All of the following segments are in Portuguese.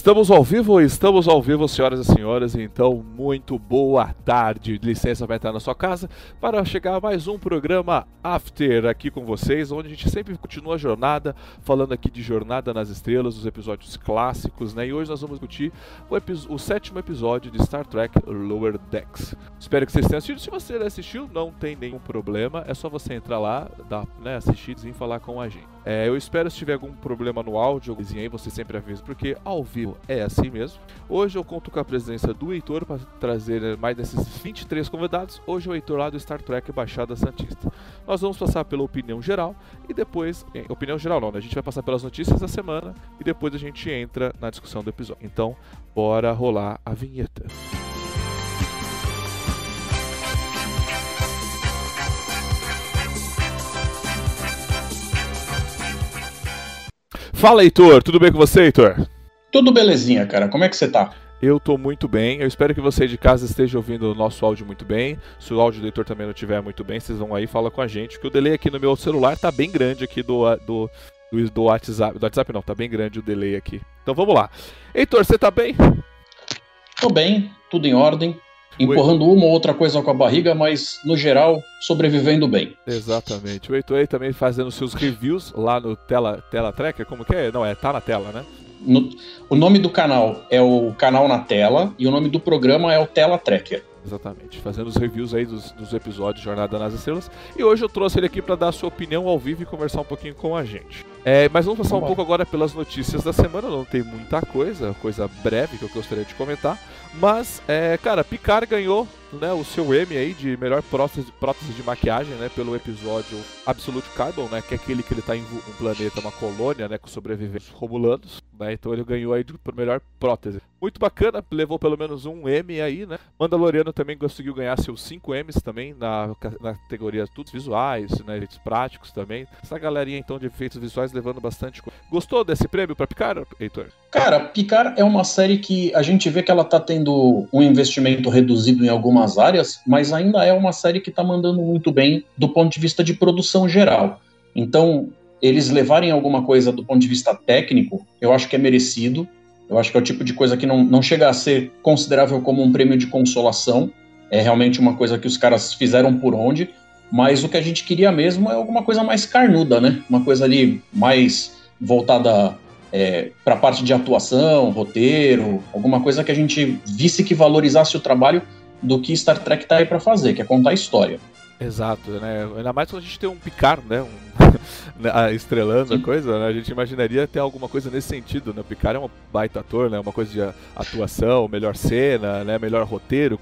Estamos ao vivo, estamos ao vivo, senhoras e senhores. Então, muito boa tarde. Licença vai entrar na sua casa para chegar a mais um programa After aqui com vocês, onde a gente sempre continua a jornada, falando aqui de Jornada nas Estrelas, os episódios clássicos, né? E hoje nós vamos discutir o, o sétimo episódio de Star Trek Lower Decks. Espero que vocês tenham assistido. Se você assistiu, não tem nenhum problema, é só você entrar lá, dar, né, assistir e falar com a gente. É, eu espero se tiver algum problema no áudio, aí você sempre avisa, porque ao vivo é assim mesmo. Hoje eu conto com a presença do Heitor para trazer mais desses 23 convidados. Hoje é o Heitor lá do Star Trek Baixada Santista. Nós vamos passar pela opinião geral e depois. Eh, opinião geral não, né? A gente vai passar pelas notícias da semana e depois a gente entra na discussão do episódio. Então, bora rolar a vinheta. Fala, Heitor. Tudo bem com você, Heitor? Tudo belezinha, cara. Como é que você tá? Eu tô muito bem. Eu espero que você de casa esteja ouvindo o nosso áudio muito bem. Se o áudio do Heitor também não estiver muito bem, vocês vão aí e fala com a gente. Que o delay aqui no meu celular tá bem grande aqui do, do, do, do WhatsApp. Do WhatsApp não, tá bem grande o delay aqui. Então vamos lá. Heitor, você tá bem? Tô bem, tudo em ordem empurrando uma ou outra coisa com a barriga, mas no geral sobrevivendo bem. Exatamente. O Heitor aí também fazendo seus reviews lá no Tela, Tela Tracker, como que é? Não, é Tá na Tela, né? No, o nome do canal é o Canal na Tela e o nome do programa é o Tela Tracker. Exatamente, fazendo os reviews aí dos, dos episódios Jornada nas Estrelas. E hoje eu trouxe ele aqui para dar a sua opinião ao vivo e conversar um pouquinho com a gente. É, mas vamos passar um pouco agora pelas notícias da semana. Não tem muita coisa, coisa breve que eu gostaria de comentar. Mas, é, cara, Picard ganhou né, o seu M aí de melhor prótese, prótese de maquiagem, né, pelo episódio Absolute Carbon, né, que é aquele que ele tá em um planeta, uma colônia, né, com sobreviventes romulanos, né, então ele ganhou aí de melhor prótese. Muito bacana, levou pelo menos um M aí, né. Mandaloriano também conseguiu ganhar seus 5 M's também na, na categoria tudo visuais, né, efeitos práticos também. Essa galerinha então de efeitos visuais levando bastante. Gostou desse prêmio para Picard, Heitor? Cara, Picard é uma série que a gente vê que ela tá tendo um investimento reduzido em alguma algumas áreas, mas ainda é uma série que está mandando muito bem do ponto de vista de produção geral. Então, eles levarem alguma coisa do ponto de vista técnico, eu acho que é merecido. Eu acho que é o tipo de coisa que não, não chega a ser considerável como um prêmio de consolação. É realmente uma coisa que os caras fizeram por onde. Mas o que a gente queria mesmo é alguma coisa mais carnuda, né? Uma coisa ali mais voltada é, para a parte de atuação, roteiro, alguma coisa que a gente visse que valorizasse o trabalho do que Star Trek tá aí para fazer, que é contar história. Exato, né? Ainda mais quando a gente tem um Picard, né? Um, né, estrelando Sim. a coisa, né? A gente imaginaria ter alguma coisa nesse sentido, né? O Picard é um baita ator, né? Uma coisa de atuação, melhor cena, né? Melhor roteiro,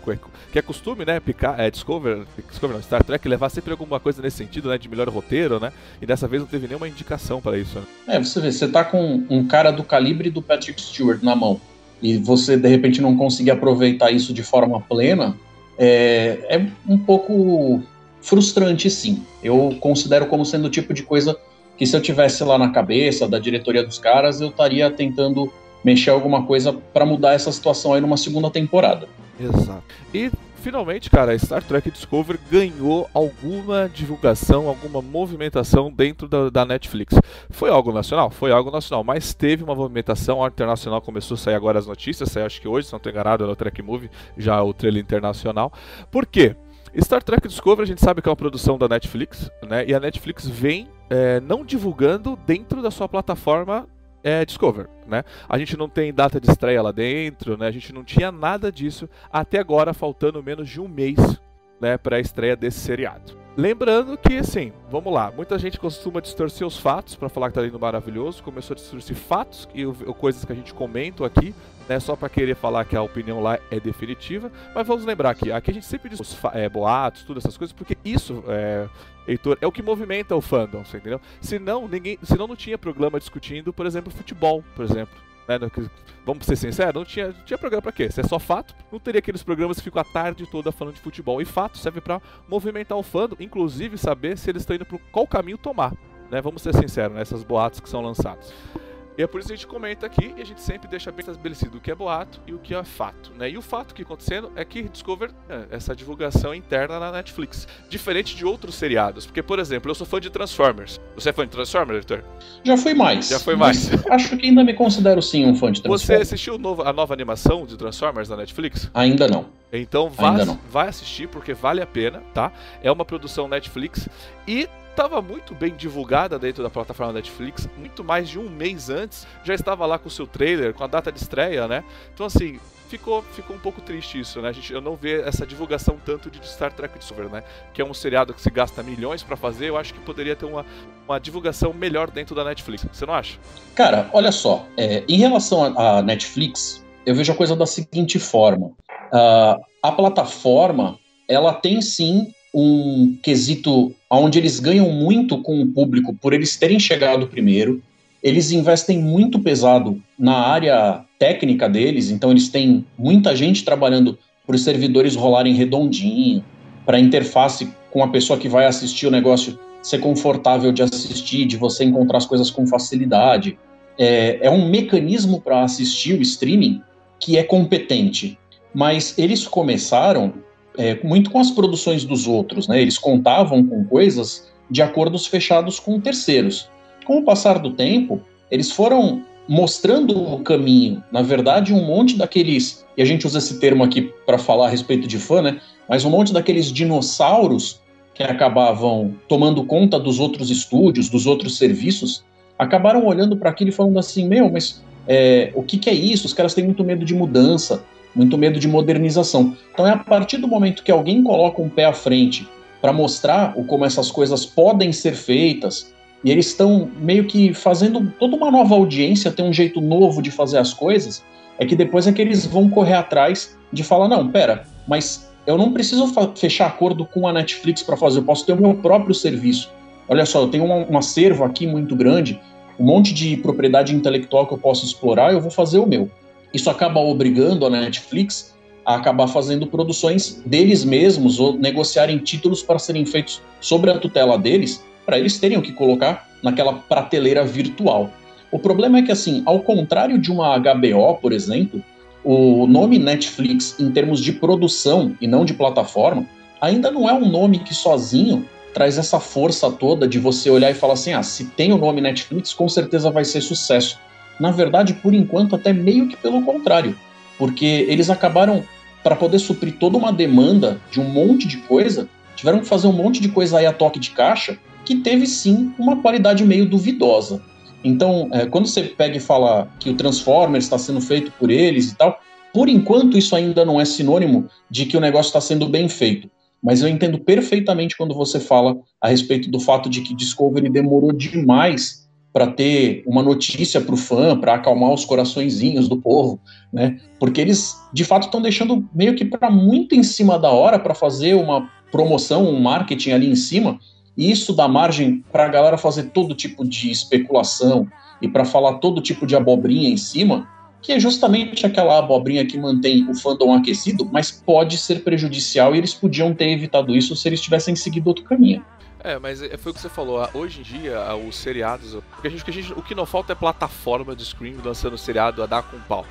que é costume, né? Picard, é, Discover, Discover não, Star Trek levar sempre alguma coisa nesse sentido, né? De melhor roteiro, né? E dessa vez não teve nenhuma indicação para isso, né? É, você vê, você tá com um cara do calibre do Patrick Stewart na mão e você de repente não conseguir aproveitar isso de forma plena, é, é um pouco frustrante, sim. Eu considero como sendo o tipo de coisa que se eu tivesse lá na cabeça da diretoria dos caras, eu estaria tentando mexer alguma coisa para mudar essa situação aí numa segunda temporada. Exato. E finalmente, cara, Star Trek Discovery ganhou alguma divulgação, alguma movimentação dentro da, da, Netflix. Foi algo nacional? Foi algo nacional, mas teve uma movimentação. Internacional começou a sair agora as notícias, sai acho que hoje, se não estou enganado, no Trek Movie, já o trailer internacional. Por quê? Star Trek Discovery a gente sabe que é uma produção da Netflix, né? E a Netflix vem é, não divulgando dentro da sua plataforma é, Discover, né? A gente não tem data de estreia lá dentro, né? A gente não tinha nada disso até agora, faltando menos de um mês, né, para a estreia desse seriado. Lembrando que, assim, vamos lá, muita gente costuma distorcer os fatos para falar que tá lindo maravilhoso, começou a distorcer fatos e coisas que a gente comenta aqui, né, só para querer falar que a opinião lá é definitiva, mas vamos lembrar que aqui a gente sempre diz os é, boatos, tudo essas coisas, porque isso, é, Heitor, é o que movimenta o fandom, você entendeu? Senão, ninguém, senão não tinha programa discutindo, por exemplo, futebol, por exemplo. Né, vamos ser sinceros, não tinha, tinha programa pra quê? Se é só fato, não teria aqueles programas que ficam a tarde toda falando de futebol. E fato serve para movimentar o fandom, inclusive saber se eles estão indo por qual caminho tomar. Né? Vamos ser sinceros, né? essas boatos que são lançados. E é por isso que a gente comenta aqui e a gente sempre deixa bem estabelecido o que é boato e o que é fato, né? E o fato que acontecendo é que Discover é, essa divulgação interna na Netflix, diferente de outros seriados, porque por exemplo, eu sou fã de Transformers. Você é fã de Transformers, Victor? Já fui mais. Já foi mais. Acho que ainda me considero sim um fã de Transformers. Você assistiu novo, a nova animação de Transformers na Netflix? Ainda não. Então vá, vai assistir porque vale a pena, tá? É uma produção Netflix e estava muito bem divulgada dentro da plataforma Netflix, muito mais de um mês antes, já estava lá com o seu trailer, com a data de estreia, né? Então assim, ficou, ficou um pouco triste isso, né? A gente, eu não vê essa divulgação tanto de Star Trek Discovery, né? Que é um seriado que se gasta milhões para fazer, eu acho que poderia ter uma, uma divulgação melhor dentro da Netflix. Você não acha? Cara, olha só, é, em relação à Netflix, eu vejo a coisa da seguinte forma: uh, a plataforma ela tem sim um quesito onde eles ganham muito com o público por eles terem chegado primeiro. Eles investem muito pesado na área técnica deles, então eles têm muita gente trabalhando para os servidores rolarem redondinho, para a interface com a pessoa que vai assistir o negócio ser confortável de assistir, de você encontrar as coisas com facilidade. É, é um mecanismo para assistir o streaming que é competente. Mas eles começaram é, muito com as produções dos outros, né? Eles contavam com coisas de acordos fechados com terceiros. Com o passar do tempo, eles foram mostrando o caminho. Na verdade, um monte daqueles, e a gente usa esse termo aqui para falar a respeito de fã, né? Mas um monte daqueles dinossauros que acabavam tomando conta dos outros estúdios, dos outros serviços, acabaram olhando para aquilo e falando assim: meu, mas é, o que, que é isso? Os caras têm muito medo de mudança muito medo de modernização. Então é a partir do momento que alguém coloca um pé à frente para mostrar o, como essas coisas podem ser feitas, e eles estão meio que fazendo toda uma nova audiência, tem um jeito novo de fazer as coisas, é que depois é que eles vão correr atrás de falar, não, pera, mas eu não preciso fechar acordo com a Netflix para fazer, eu posso ter o meu próprio serviço. Olha só, eu tenho um, um acervo aqui muito grande, um monte de propriedade intelectual que eu posso explorar, eu vou fazer o meu. Isso acaba obrigando a Netflix a acabar fazendo produções deles mesmos ou negociarem títulos para serem feitos sobre a tutela deles, para eles terem o que colocar naquela prateleira virtual. O problema é que, assim, ao contrário de uma HBO, por exemplo, o nome Netflix, em termos de produção e não de plataforma, ainda não é um nome que sozinho traz essa força toda de você olhar e falar assim: ah, se tem o nome Netflix, com certeza vai ser sucesso. Na verdade, por enquanto, até meio que pelo contrário, porque eles acabaram, para poder suprir toda uma demanda de um monte de coisa, tiveram que fazer um monte de coisa aí a toque de caixa, que teve sim uma qualidade meio duvidosa. Então, é, quando você pega e fala que o Transformers está sendo feito por eles e tal, por enquanto isso ainda não é sinônimo de que o negócio está sendo bem feito. Mas eu entendo perfeitamente quando você fala a respeito do fato de que Discovery demorou demais para ter uma notícia para o fã, para acalmar os coraçõezinhos do povo, né? Porque eles, de fato, estão deixando meio que para muito em cima da hora para fazer uma promoção, um marketing ali em cima, e isso dá margem para a galera fazer todo tipo de especulação e para falar todo tipo de abobrinha em cima, que é justamente aquela abobrinha que mantém o fandom aquecido, mas pode ser prejudicial e eles podiam ter evitado isso se eles tivessem seguido outro caminho. É, mas é, foi o que você falou. Hoje em dia, os seriados. Porque a gente, o, que a gente, o que não falta é plataforma de streaming lançando seriado a dar com pau.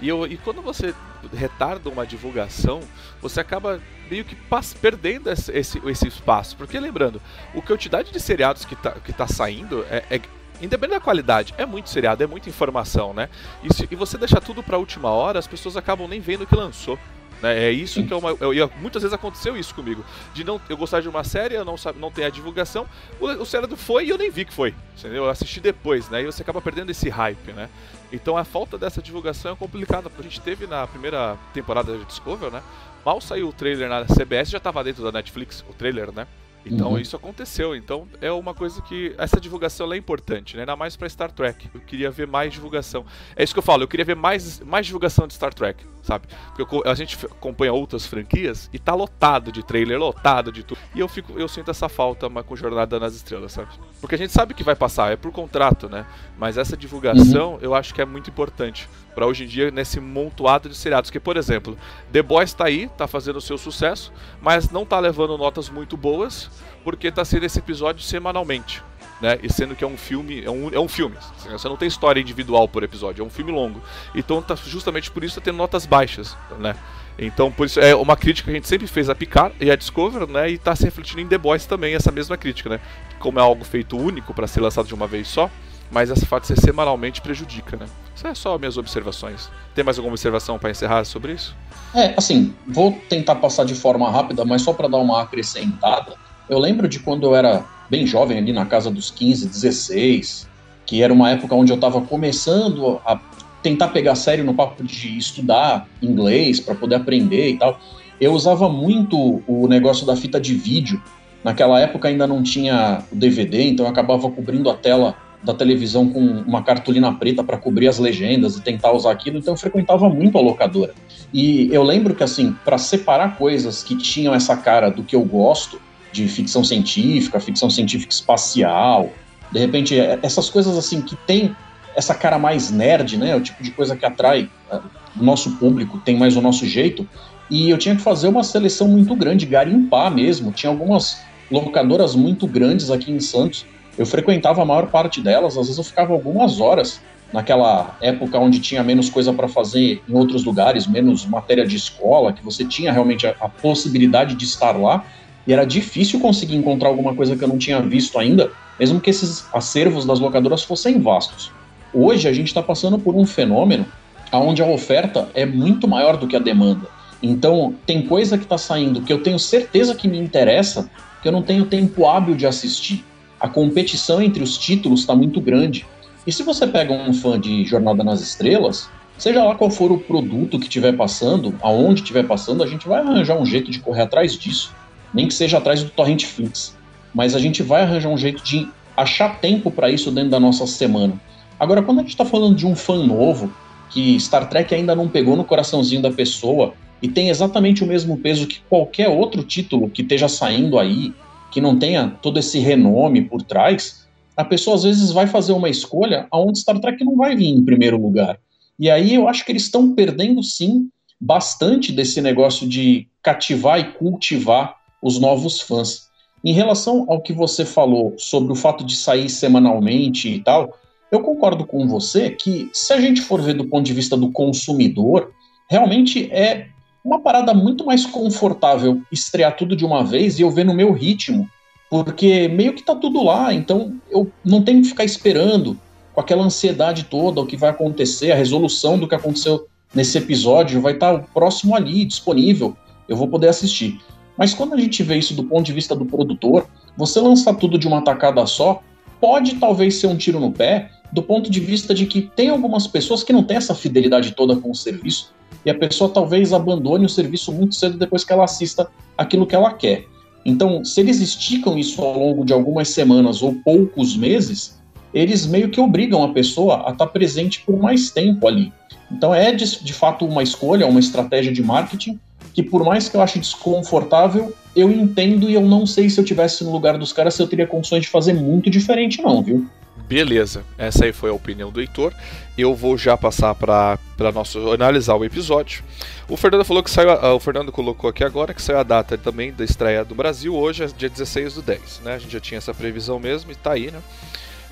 E, eu, e quando você retarda uma divulgação, você acaba meio que perdendo esse, esse, espaço. Porque lembrando, o quantidade de seriados que tá, que tá saindo é, é independente da qualidade, é muito seriado, é muita informação, né? E, se, e você deixar tudo pra última hora, as pessoas acabam nem vendo o que lançou. Né? É isso que é uma, eu, muitas vezes aconteceu isso comigo. De não eu gostar de uma série, eu não, não ter a divulgação, o, o seriado foi e eu nem vi que foi. Entendeu? Eu assisti depois, né? E você acaba perdendo esse hype, né? Então a falta dessa divulgação é complicada. A gente teve na primeira temporada de Discovery, né? Mal saiu o trailer na CBS, já estava dentro da Netflix, o trailer, né? Então uhum. isso aconteceu. Então é uma coisa que essa divulgação é importante, né? ainda mais para Star Trek. Eu queria ver mais divulgação. É isso que eu falo. Eu queria ver mais, mais divulgação de Star Trek, sabe? Porque eu, a gente acompanha outras franquias e tá lotado de trailer, lotado de tudo. E eu fico, eu sinto essa falta mas com Jornada nas Estrelas, sabe? Porque a gente sabe que vai passar, é por contrato, né? Mas essa divulgação uhum. eu acho que é muito importante para hoje em dia nesse montoado de seriados. Que, por exemplo, The Boys tá aí, tá fazendo o seu sucesso, mas não tá levando notas muito boas porque tá sendo esse episódio semanalmente. né? E sendo que é um filme, é um, é um filme. Você não tem história individual por episódio, é um filme longo. Então tá justamente por isso tá tendo notas baixas, né? Então, por isso é uma crítica que a gente sempre fez a Picard e a Discover, né? E está se refletindo em The Boys também essa mesma crítica, né? Como é algo feito único para ser lançado de uma vez só, mas essa fato de ser semanalmente prejudica, né? Isso é só minhas observações. Tem mais alguma observação para encerrar sobre isso? É, assim, vou tentar passar de forma rápida, mas só para dar uma acrescentada. Eu lembro de quando eu era bem jovem, ali na casa dos 15, 16, que era uma época onde eu estava começando a tentar pegar sério no papo de estudar inglês para poder aprender e tal. Eu usava muito o negócio da fita de vídeo. Naquela época ainda não tinha o DVD, então eu acabava cobrindo a tela da televisão com uma cartolina preta para cobrir as legendas e tentar usar aquilo, então eu frequentava muito a locadora. E eu lembro que assim, para separar coisas que tinham essa cara do que eu gosto, de ficção científica, ficção científica espacial, de repente é, essas coisas assim que tem essa cara mais nerd, né? O tipo de coisa que atrai uh, o nosso público, tem mais o nosso jeito. E eu tinha que fazer uma seleção muito grande, garimpar mesmo. Tinha algumas locadoras muito grandes aqui em Santos. Eu frequentava a maior parte delas, às vezes eu ficava algumas horas naquela época onde tinha menos coisa para fazer em outros lugares, menos matéria de escola, que você tinha realmente a, a possibilidade de estar lá. E era difícil conseguir encontrar alguma coisa que eu não tinha visto ainda, mesmo que esses acervos das locadoras fossem vastos. Hoje a gente está passando por um fenômeno onde a oferta é muito maior do que a demanda. Então, tem coisa que está saindo que eu tenho certeza que me interessa, que eu não tenho tempo hábil de assistir. A competição entre os títulos está muito grande. E se você pega um fã de Jornada nas Estrelas, seja lá qual for o produto que estiver passando, aonde estiver passando, a gente vai arranjar um jeito de correr atrás disso. Nem que seja atrás do Torrent Flix. Mas a gente vai arranjar um jeito de achar tempo para isso dentro da nossa semana. Agora, quando a gente está falando de um fã novo, que Star Trek ainda não pegou no coraçãozinho da pessoa e tem exatamente o mesmo peso que qualquer outro título que esteja saindo aí, que não tenha todo esse renome por trás, a pessoa às vezes vai fazer uma escolha aonde Star Trek não vai vir em primeiro lugar. E aí eu acho que eles estão perdendo sim bastante desse negócio de cativar e cultivar os novos fãs. Em relação ao que você falou sobre o fato de sair semanalmente e tal, eu concordo com você que, se a gente for ver do ponto de vista do consumidor, realmente é uma parada muito mais confortável estrear tudo de uma vez e eu ver no meu ritmo, porque meio que tá tudo lá, então eu não tenho que ficar esperando com aquela ansiedade toda o que vai acontecer, a resolução do que aconteceu nesse episódio vai estar tá próximo ali, disponível, eu vou poder assistir. Mas quando a gente vê isso do ponto de vista do produtor, você lançar tudo de uma tacada só pode talvez ser um tiro no pé, do ponto de vista de que tem algumas pessoas que não têm essa fidelidade toda com o serviço e a pessoa talvez abandone o serviço muito cedo depois que ela assista aquilo que ela quer. Então, se eles esticam isso ao longo de algumas semanas ou poucos meses, eles meio que obrigam a pessoa a estar presente por mais tempo ali. Então, é de, de fato uma escolha, uma estratégia de marketing que, por mais que eu ache desconfortável, eu entendo e eu não sei se eu tivesse no lugar dos caras se eu teria condições de fazer muito diferente, não, viu? Beleza, essa aí foi a opinião do Heitor. Eu vou já passar para nosso analisar o episódio. O Fernando falou que saiu, o Fernando colocou aqui agora que saiu a data também da estreia do Brasil hoje, é dia 16 do 10, né? A gente já tinha essa previsão mesmo e tá aí, né?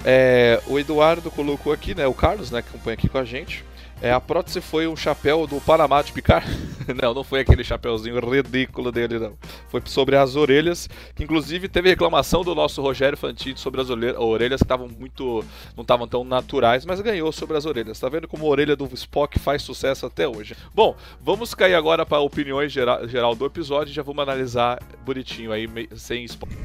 É, o Eduardo colocou aqui, né? O Carlos, né, que acompanha aqui com a gente. É, a prótese foi um chapéu do Panamá de picar? não, não foi aquele chapéuzinho ridículo dele, não. Foi sobre as orelhas, que inclusive teve reclamação do nosso Rogério Fantini sobre as orelhas que estavam muito. não estavam tão naturais, mas ganhou sobre as orelhas. Tá vendo como a orelha do Spock faz sucesso até hoje? Bom, vamos cair agora para opiniões geral, geral do episódio e já vamos analisar bonitinho aí, sem spoiler.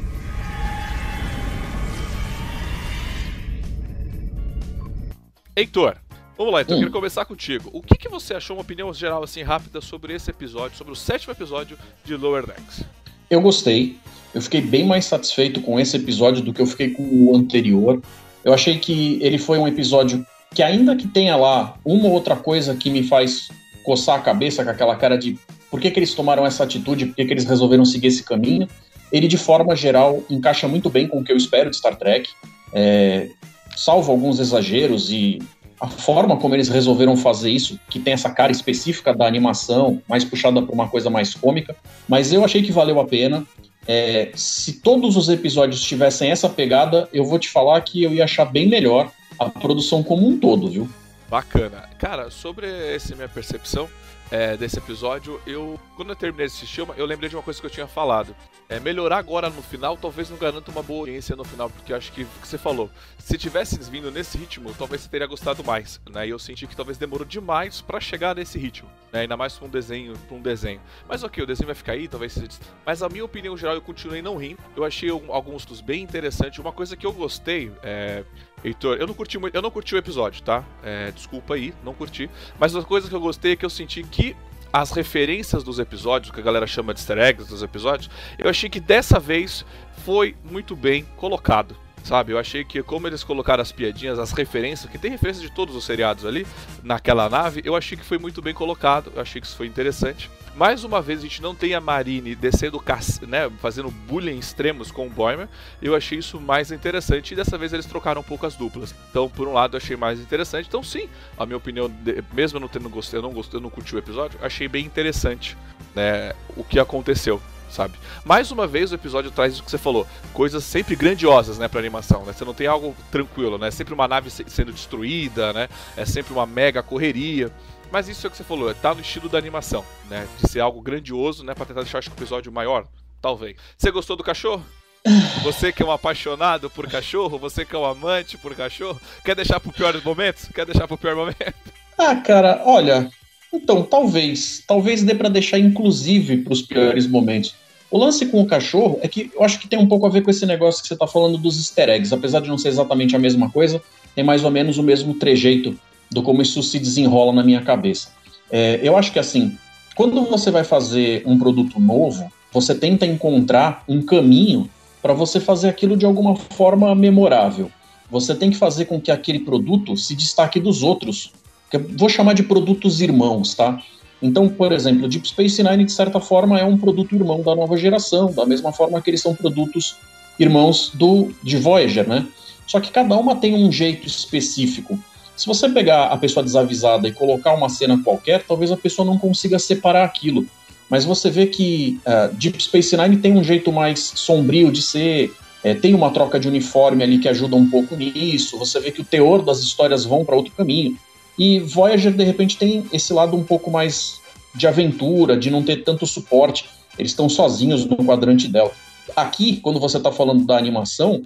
Heitor, Vamos lá, então, hum. eu quero começar contigo. O que, que você achou, uma opinião geral assim rápida sobre esse episódio, sobre o sétimo episódio de Lower Decks? Eu gostei. Eu fiquei bem mais satisfeito com esse episódio do que eu fiquei com o anterior. Eu achei que ele foi um episódio que, ainda que tenha lá uma ou outra coisa que me faz coçar a cabeça com aquela cara de por que, que eles tomaram essa atitude, por que, que eles resolveram seguir esse caminho, ele, de forma geral, encaixa muito bem com o que eu espero de Star Trek. É, salvo alguns exageros e a forma como eles resolveram fazer isso, que tem essa cara específica da animação, mais puxada para uma coisa mais cômica, mas eu achei que valeu a pena. É, se todos os episódios tivessem essa pegada, eu vou te falar que eu ia achar bem melhor a produção como um todo, viu? Bacana. Cara, sobre essa minha percepção, é, desse episódio, eu quando eu terminei de assistir, eu lembrei de uma coisa que eu tinha falado. É, melhorar agora no final talvez não garanta uma boa audiência no final, porque eu acho que o que você falou, se tivesse vindo nesse ritmo, talvez você teria gostado mais, né? E eu senti que talvez demorou demais para chegar nesse ritmo, né? Ainda mais para um desenho, pra um desenho. Mas ok, o desenho vai ficar aí, talvez. Mas a minha opinião geral, eu continuei não rindo. Eu achei alguns dos bem interessantes. Uma coisa que eu gostei, é... Heitor, eu não curti muito, eu não curti o episódio, tá? É, desculpa aí, não curti. Mas uma coisa que eu gostei é que eu senti que as referências dos episódios, que a galera chama de easter eggs dos episódios, eu achei que dessa vez foi muito bem colocado. Sabe, eu achei que como eles colocaram as piadinhas, as referências, que tem referência de todos os seriados ali, naquela nave, eu achei que foi muito bem colocado, eu achei que isso foi interessante. Mais uma vez a gente não tem a Marine descendo, né, fazendo bullying extremos com o Boimer, eu achei isso mais interessante e dessa vez eles trocaram um pouco as duplas. Então, por um lado, eu achei mais interessante. Então, sim, a minha opinião, mesmo eu não tendo gostado, eu não gostei, eu não curti o episódio, achei bem interessante, né, o que aconteceu sabe? Mais uma vez o episódio traz o que você falou, coisas sempre grandiosas, né, para animação, né? Você não tem algo tranquilo, né? É sempre uma nave sendo destruída, né? É sempre uma mega correria. Mas isso é o que você falou, tá no estilo da animação, né? De ser algo grandioso, né, para tentar deixar o episódio maior, talvez. Você gostou do cachorro? Você que é um apaixonado por cachorro, você que é um amante por cachorro, quer deixar pro piores momentos? Quer deixar pro pior momento? Ah, cara, olha, então, talvez. Talvez dê para deixar inclusive para os piores momentos. O lance com o cachorro é que eu acho que tem um pouco a ver com esse negócio que você está falando dos easter eggs. Apesar de não ser exatamente a mesma coisa, tem mais ou menos o mesmo trejeito do como isso se desenrola na minha cabeça. É, eu acho que assim, quando você vai fazer um produto novo, você tenta encontrar um caminho para você fazer aquilo de alguma forma memorável. Você tem que fazer com que aquele produto se destaque dos outros eu vou chamar de produtos irmãos, tá? Então, por exemplo, Deep Space Nine, de certa forma, é um produto irmão da nova geração, da mesma forma que eles são produtos irmãos do de Voyager, né? Só que cada uma tem um jeito específico. Se você pegar a pessoa desavisada e colocar uma cena qualquer, talvez a pessoa não consiga separar aquilo. Mas você vê que uh, Deep Space Nine tem um jeito mais sombrio de ser, é, tem uma troca de uniforme ali que ajuda um pouco nisso. Você vê que o teor das histórias vão para outro caminho. E Voyager, de repente, tem esse lado um pouco mais de aventura, de não ter tanto suporte. Eles estão sozinhos no quadrante Delta. Aqui, quando você está falando da animação,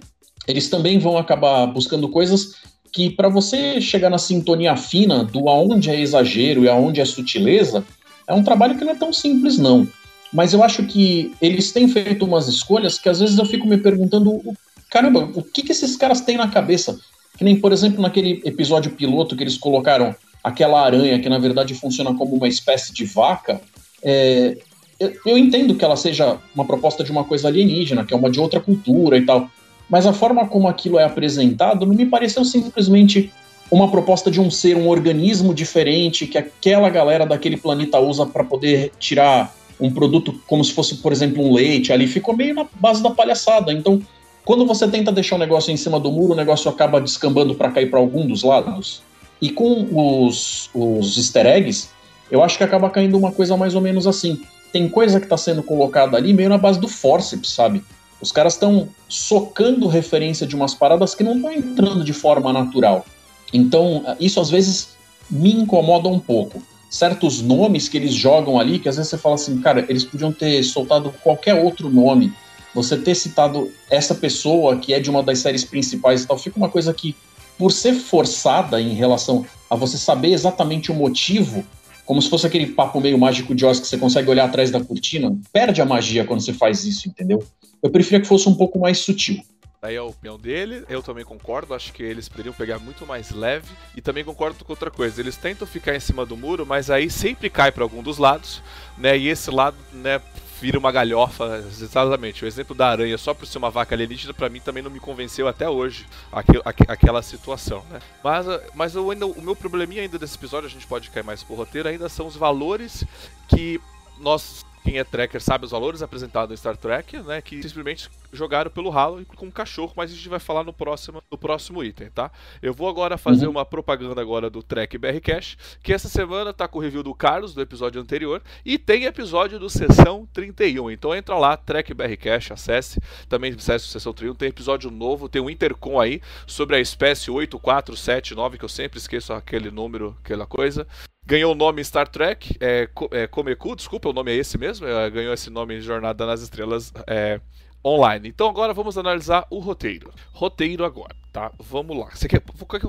eles também vão acabar buscando coisas que, para você chegar na sintonia fina do aonde é exagero e aonde é sutileza, é um trabalho que não é tão simples, não. Mas eu acho que eles têm feito umas escolhas que às vezes eu fico me perguntando: caramba, o que, que esses caras têm na cabeça? Que nem, por exemplo, naquele episódio piloto que eles colocaram aquela aranha que na verdade funciona como uma espécie de vaca. É, eu, eu, entendo que ela seja uma proposta de uma coisa alienígena, que é uma de outra cultura e tal, mas a forma como aquilo é apresentado não me pareceu simplesmente uma proposta de um ser, um organismo diferente que aquela galera daquele planeta usa para poder tirar um produto como se fosse, por exemplo, um leite. Ali ficou meio na base da palhaçada. Então, quando você tenta deixar o negócio em cima do muro, o negócio acaba descambando para cair para algum dos lados. E com os, os easter eggs, eu acho que acaba caindo uma coisa mais ou menos assim. Tem coisa que está sendo colocada ali meio na base do forceps, sabe? Os caras estão socando referência de umas paradas que não estão entrando de forma natural. Então, isso às vezes me incomoda um pouco. Certos nomes que eles jogam ali, que às vezes você fala assim, cara, eles podiam ter soltado qualquer outro nome você ter citado essa pessoa que é de uma das séries principais e tal, fica uma coisa que, por ser forçada em relação a você saber exatamente o motivo, como se fosse aquele papo meio mágico de Oz que você consegue olhar atrás da cortina, perde a magia quando você faz isso, entendeu? Eu preferia que fosse um pouco mais sutil. Aí é a opinião dele, eu também concordo, acho que eles poderiam pegar muito mais leve e também concordo com outra coisa, eles tentam ficar em cima do muro, mas aí sempre cai para algum dos lados, né? E esse lado, né, vira uma galhofa, exatamente. O exemplo da aranha, só por ser uma vaca alienígena, para mim também não me convenceu até hoje aqu aquela situação, né? Mas, mas eu ainda, o meu probleminha ainda desse episódio, a gente pode cair mais por roteiro, ainda são os valores que nós quem é tracker sabe os valores apresentados no Star Trek, né? Que simplesmente jogaram pelo ralo com um cachorro, mas a gente vai falar no próximo, no próximo item, tá? Eu vou agora fazer uhum. uma propaganda agora do Trek BR Cash, que essa semana tá com o review do Carlos, do episódio anterior, e tem episódio do Sessão 31. Então entra lá, Trek BR Cash, acesse. Também acesse o Sessão 31, tem episódio novo, tem um Intercom aí sobre a espécie 8479, que eu sempre esqueço aquele número, aquela coisa ganhou o nome Star Trek, é, é Comecu, desculpa, o nome é esse mesmo, é, ganhou esse nome Jornada nas Estrelas é, online. Então agora vamos analisar o roteiro. Roteiro agora, tá? Vamos lá. Você quer,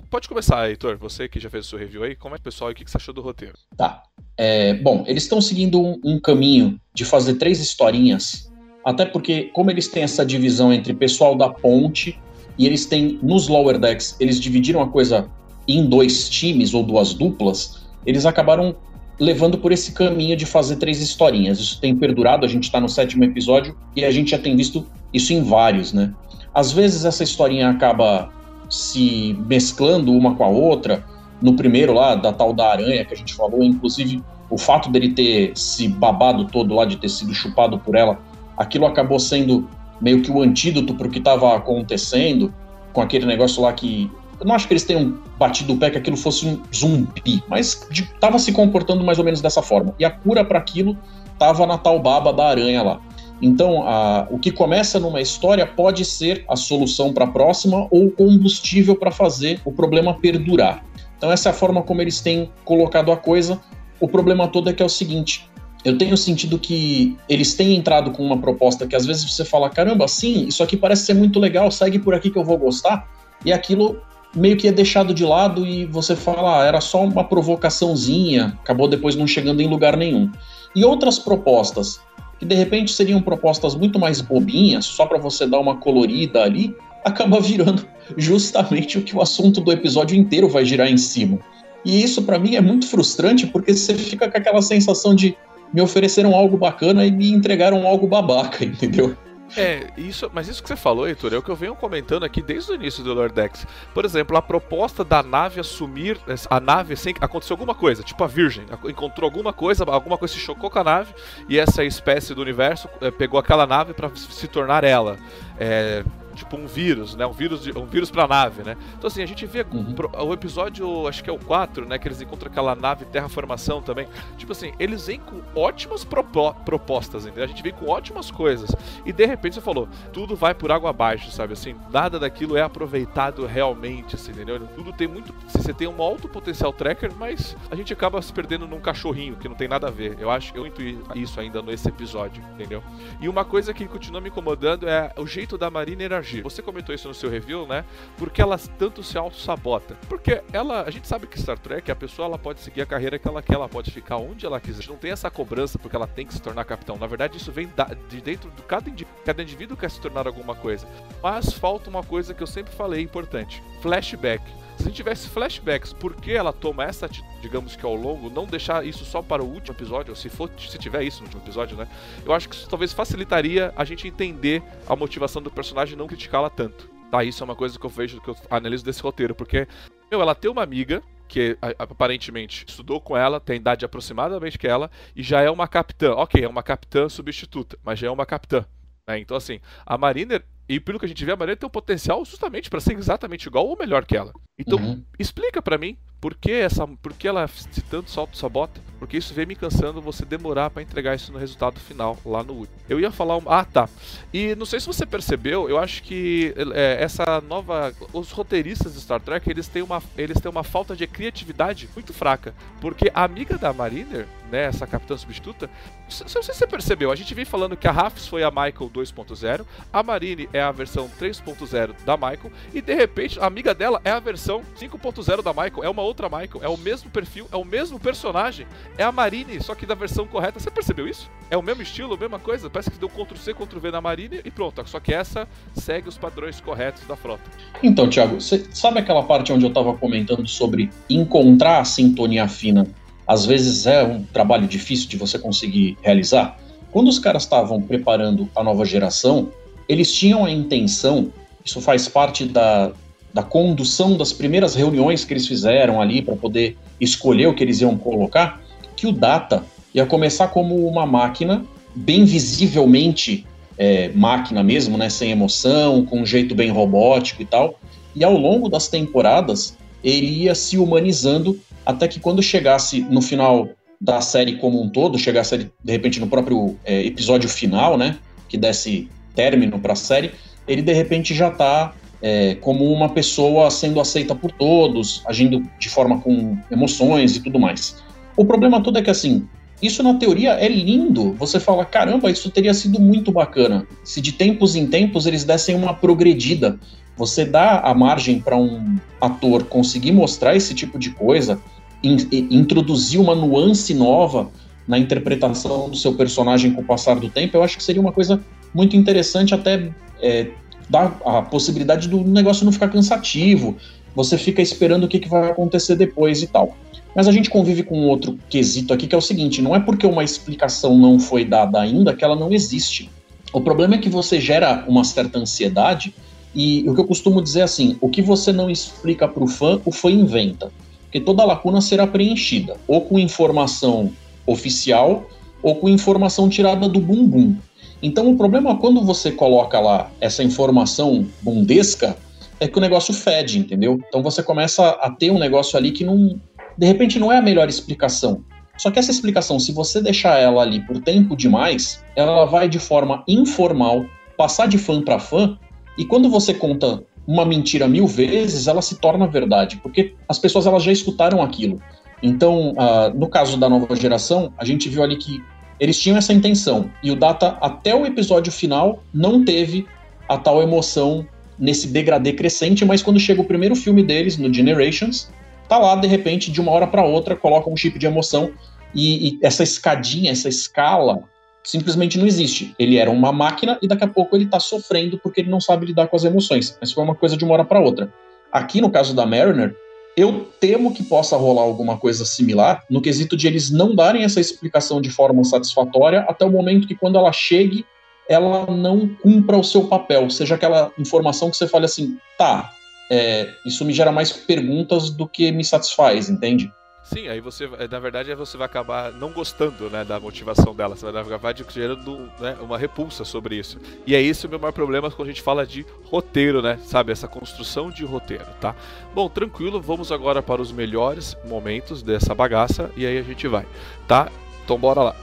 pode começar, Heitor, você que já fez o seu review aí, como é pessoal, o que você achou do roteiro? Tá. É, bom, eles estão seguindo um, um caminho de fazer três historinhas, até porque como eles têm essa divisão entre pessoal da ponte e eles têm nos lower decks, eles dividiram a coisa em dois times ou duas duplas, eles acabaram levando por esse caminho de fazer três historinhas. Isso tem perdurado, a gente está no sétimo episódio e a gente já tem visto isso em vários, né? Às vezes essa historinha acaba se mesclando uma com a outra. No primeiro lá, da tal da aranha que a gente falou, inclusive o fato dele ter se babado todo lá, de ter sido chupado por ela, aquilo acabou sendo meio que o antídoto para o que estava acontecendo, com aquele negócio lá que eu não acho que eles tenham batido o pé que aquilo fosse um zumbi, mas estava se comportando mais ou menos dessa forma. E a cura para aquilo estava na tal baba da aranha lá. Então, a, o que começa numa história pode ser a solução para a próxima ou combustível para fazer o problema perdurar. Então, essa é a forma como eles têm colocado a coisa. O problema todo é que é o seguinte: eu tenho sentido que eles têm entrado com uma proposta que às vezes você fala, caramba, sim, isso aqui parece ser muito legal, segue por aqui que eu vou gostar, e aquilo meio que é deixado de lado e você fala, ah, era só uma provocaçãozinha, acabou depois não chegando em lugar nenhum. E outras propostas, que de repente seriam propostas muito mais bobinhas, só para você dar uma colorida ali, acaba virando justamente o que o assunto do episódio inteiro vai girar em cima. E isso para mim é muito frustrante porque você fica com aquela sensação de me ofereceram algo bacana e me entregaram algo babaca, entendeu? É, isso, mas isso que você falou, Heitor, é o que eu venho comentando aqui desde o início do Lordex. Por exemplo, a proposta da nave assumir. A nave, assim, aconteceu alguma coisa, tipo a Virgem, encontrou alguma coisa, alguma coisa se chocou com a nave, e essa espécie do universo é, pegou aquela nave para se tornar ela. É, tipo um vírus, né? Um vírus, de, um vírus pra nave, né? Então assim, a gente vê uhum. o episódio, acho que é o 4, né? Que eles encontram aquela nave Terraformação também. Tipo assim, eles vêm com ótimas propo propostas, entendeu? A gente vem com ótimas coisas. E de repente você falou, tudo vai por água abaixo, sabe? Assim, nada daquilo é aproveitado realmente, assim, entendeu? Tudo tem muito. Você tem um alto potencial tracker, mas a gente acaba se perdendo num cachorrinho, que não tem nada a ver. Eu acho que eu intuí isso ainda nesse episódio, entendeu? E uma coisa que continua me incomodando é o jeito da Marina Você comentou isso no seu review, né? Porque ela tanto se auto-sabota. Porque ela, a gente sabe que Star Trek, a pessoa ela pode seguir a carreira que ela quer, ela pode ficar onde ela quiser. Não tem essa cobrança porque ela tem que se tornar capitão. Na verdade, isso vem da, de dentro de cada indivíduo. Cada indivíduo quer se tornar alguma coisa. Mas falta uma coisa que eu sempre falei importante: flashback. Se a gente tivesse flashbacks, por que ela toma essa digamos que ao longo, não deixar isso só para o último episódio, ou se for, se tiver isso no último episódio, né? Eu acho que isso talvez facilitaria a gente entender a motivação do personagem e não criticá-la tanto. Tá, isso é uma coisa que eu vejo, que eu analiso desse roteiro, porque, meu, ela tem uma amiga que aparentemente estudou com ela, tem idade aproximadamente que ela, e já é uma capitã. Ok, é uma capitã substituta, mas já é uma capitã. Né? Então, assim, a Mariner e pelo que a gente vê, a Mariner tem o potencial justamente para ser exatamente igual ou melhor que ela. Então, uhum. explica para mim por que, essa, por que ela se tanto salto sabota? Porque isso vem me cansando você demorar para entregar isso no resultado final, lá no último. Eu ia falar. Um... Ah, tá. E não sei se você percebeu, eu acho que é, essa nova. Os roteiristas de Star Trek eles têm, uma, eles têm uma falta de criatividade muito fraca. Porque a amiga da Mariner, né, essa capitã substituta, não sei se você percebeu, a gente vem falando que a Rafs foi a Michael 2.0, a Marine é a versão 3.0 da Michael, e de repente a amiga dela é a versão 5.0 da Michael. É uma outra Michael, é o mesmo perfil, é o mesmo personagem, é a Marine, só que da versão correta. Você percebeu isso? É o mesmo estilo, a mesma coisa? Parece que deu Ctrl-C, Ctrl-V na Marine e pronto. Só que essa segue os padrões corretos da frota. Então, Thiago, você sabe aquela parte onde eu estava comentando sobre encontrar a sintonia fina? Às vezes é um trabalho difícil de você conseguir realizar. Quando os caras estavam preparando a nova geração, eles tinham a intenção, isso faz parte da, da condução das primeiras reuniões que eles fizeram ali para poder escolher o que eles iam colocar, que o Data ia começar como uma máquina bem visivelmente é, máquina mesmo, né, sem emoção, com um jeito bem robótico e tal. E ao longo das temporadas, ele ia se humanizando até que quando chegasse no final da série como um todo, chegasse de repente no próprio é, episódio final, né, que desse término para a série, ele de repente já está é, como uma pessoa sendo aceita por todos, agindo de forma com emoções e tudo mais. O problema todo é que assim, isso na teoria é lindo. Você fala, caramba, isso teria sido muito bacana se de tempos em tempos eles dessem uma progredida. Você dá a margem para um ator conseguir mostrar esse tipo de coisa, in, introduzir uma nuance nova na interpretação do seu personagem com o passar do tempo, eu acho que seria uma coisa muito interessante, até é, dar a possibilidade do negócio não ficar cansativo. Você fica esperando o que, que vai acontecer depois e tal. Mas a gente convive com outro quesito aqui que é o seguinte: não é porque uma explicação não foi dada ainda que ela não existe. O problema é que você gera uma certa ansiedade e o que eu costumo dizer é assim: o que você não explica para o fã, o fã inventa. Porque toda lacuna será preenchida, ou com informação oficial, ou com informação tirada do bumbum. Então o problema quando você coloca lá essa informação bundesca, é que o negócio fede, entendeu? Então você começa a ter um negócio ali que não, de repente não é a melhor explicação. Só que essa explicação, se você deixar ela ali por tempo demais, ela vai de forma informal passar de fã para fã, e quando você conta uma mentira mil vezes, ela se torna verdade, porque as pessoas elas já escutaram aquilo. Então, uh, no caso da nova geração, a gente viu ali que eles tinham essa intenção, e o Data, até o episódio final, não teve a tal emoção nesse degradê crescente, mas quando chega o primeiro filme deles, no Generations, tá lá, de repente, de uma hora para outra, coloca um chip de emoção e, e, essa escadinha, essa escala, simplesmente não existe. Ele era uma máquina e daqui a pouco ele tá sofrendo porque ele não sabe lidar com as emoções. Mas foi uma coisa de uma hora para outra. Aqui no caso da Mariner, eu temo que possa rolar alguma coisa similar no quesito de eles não darem essa explicação de forma satisfatória até o momento que quando ela chegue, ela não cumpra o seu papel, seja aquela informação que você fale assim, tá, é, isso me gera mais perguntas do que me satisfaz, entende? Sim, aí você, na verdade, você vai acabar não gostando né, da motivação dela, você vai acabar gerando né, uma repulsa sobre isso. E é esse o meu maior problema quando a gente fala de roteiro, né? Sabe, essa construção de roteiro, tá? Bom, tranquilo, vamos agora para os melhores momentos dessa bagaça e aí a gente vai, tá? Então bora lá.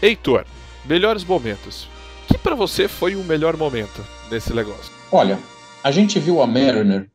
Heitor, Melhores momentos. Que para você foi o melhor momento nesse negócio? Olha, a gente viu a Mariner,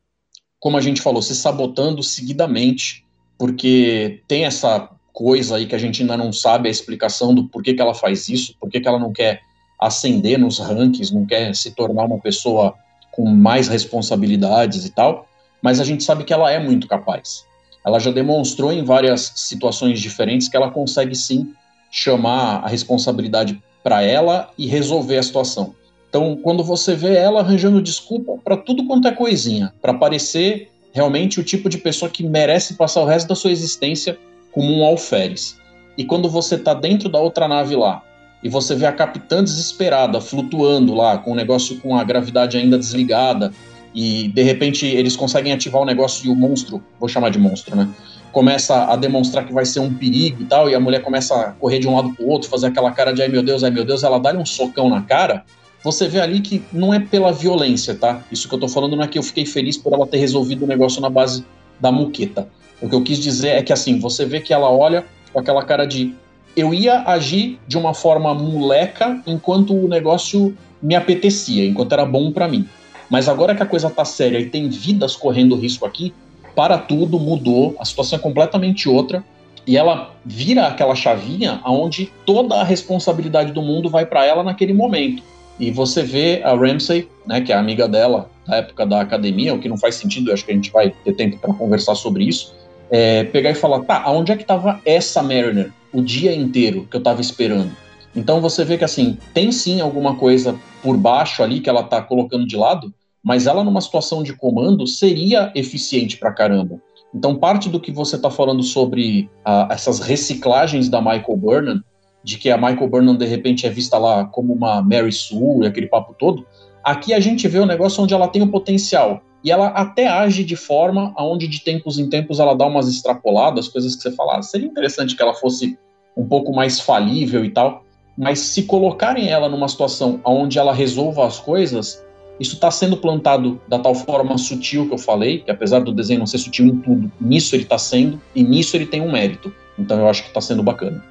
como a gente falou, se sabotando seguidamente, porque tem essa coisa aí que a gente ainda não sabe a explicação do porquê que ela faz isso, porquê que ela não quer ascender nos rankings, não quer se tornar uma pessoa com mais responsabilidades e tal, mas a gente sabe que ela é muito capaz. Ela já demonstrou em várias situações diferentes que ela consegue sim chamar a responsabilidade para ela e resolver a situação. Então, quando você vê ela arranjando desculpa para tudo quanto é coisinha, para parecer realmente o tipo de pessoa que merece passar o resto da sua existência como um alferes. E quando você está dentro da outra nave lá, e você vê a capitã desesperada, flutuando lá, com o negócio com a gravidade ainda desligada, e de repente eles conseguem ativar o negócio e o monstro, vou chamar de monstro, né? começa a demonstrar que vai ser um perigo e tal, e a mulher começa a correr de um lado pro outro, fazer aquela cara de ai meu Deus, ai meu Deus, ela dá um socão na cara, você vê ali que não é pela violência, tá? Isso que eu tô falando não é que eu fiquei feliz por ela ter resolvido o negócio na base da muqueta. O que eu quis dizer é que assim, você vê que ela olha com aquela cara de eu ia agir de uma forma moleca enquanto o negócio me apetecia, enquanto era bom para mim. Mas agora que a coisa tá séria e tem vidas correndo risco aqui, para tudo, mudou, a situação é completamente outra. E ela vira aquela chavinha onde toda a responsabilidade do mundo vai para ela naquele momento. E você vê a Ramsey, né, que é amiga dela da época da academia, o que não faz sentido, eu acho que a gente vai ter tempo para conversar sobre isso, é, pegar e falar, tá, aonde é que estava essa Mariner o dia inteiro que eu estava esperando? Então você vê que assim, tem sim alguma coisa por baixo ali que ela está colocando de lado, mas ela numa situação de comando seria eficiente pra caramba. Então, parte do que você está falando sobre uh, essas reciclagens da Michael Burnham, de que a Michael Burnham de repente é vista lá como uma Mary Sue e aquele papo todo, aqui a gente vê um negócio onde ela tem o potencial e ela até age de forma aonde de tempos em tempos ela dá umas extrapoladas, coisas que você fala, ah, seria interessante que ela fosse um pouco mais falível e tal, mas se colocarem ela numa situação onde ela resolva as coisas, isso está sendo plantado da tal forma sutil que eu falei, que apesar do desenho não ser sutil em tudo, nisso ele está sendo, e nisso ele tem um mérito. Então eu acho que está sendo bacana.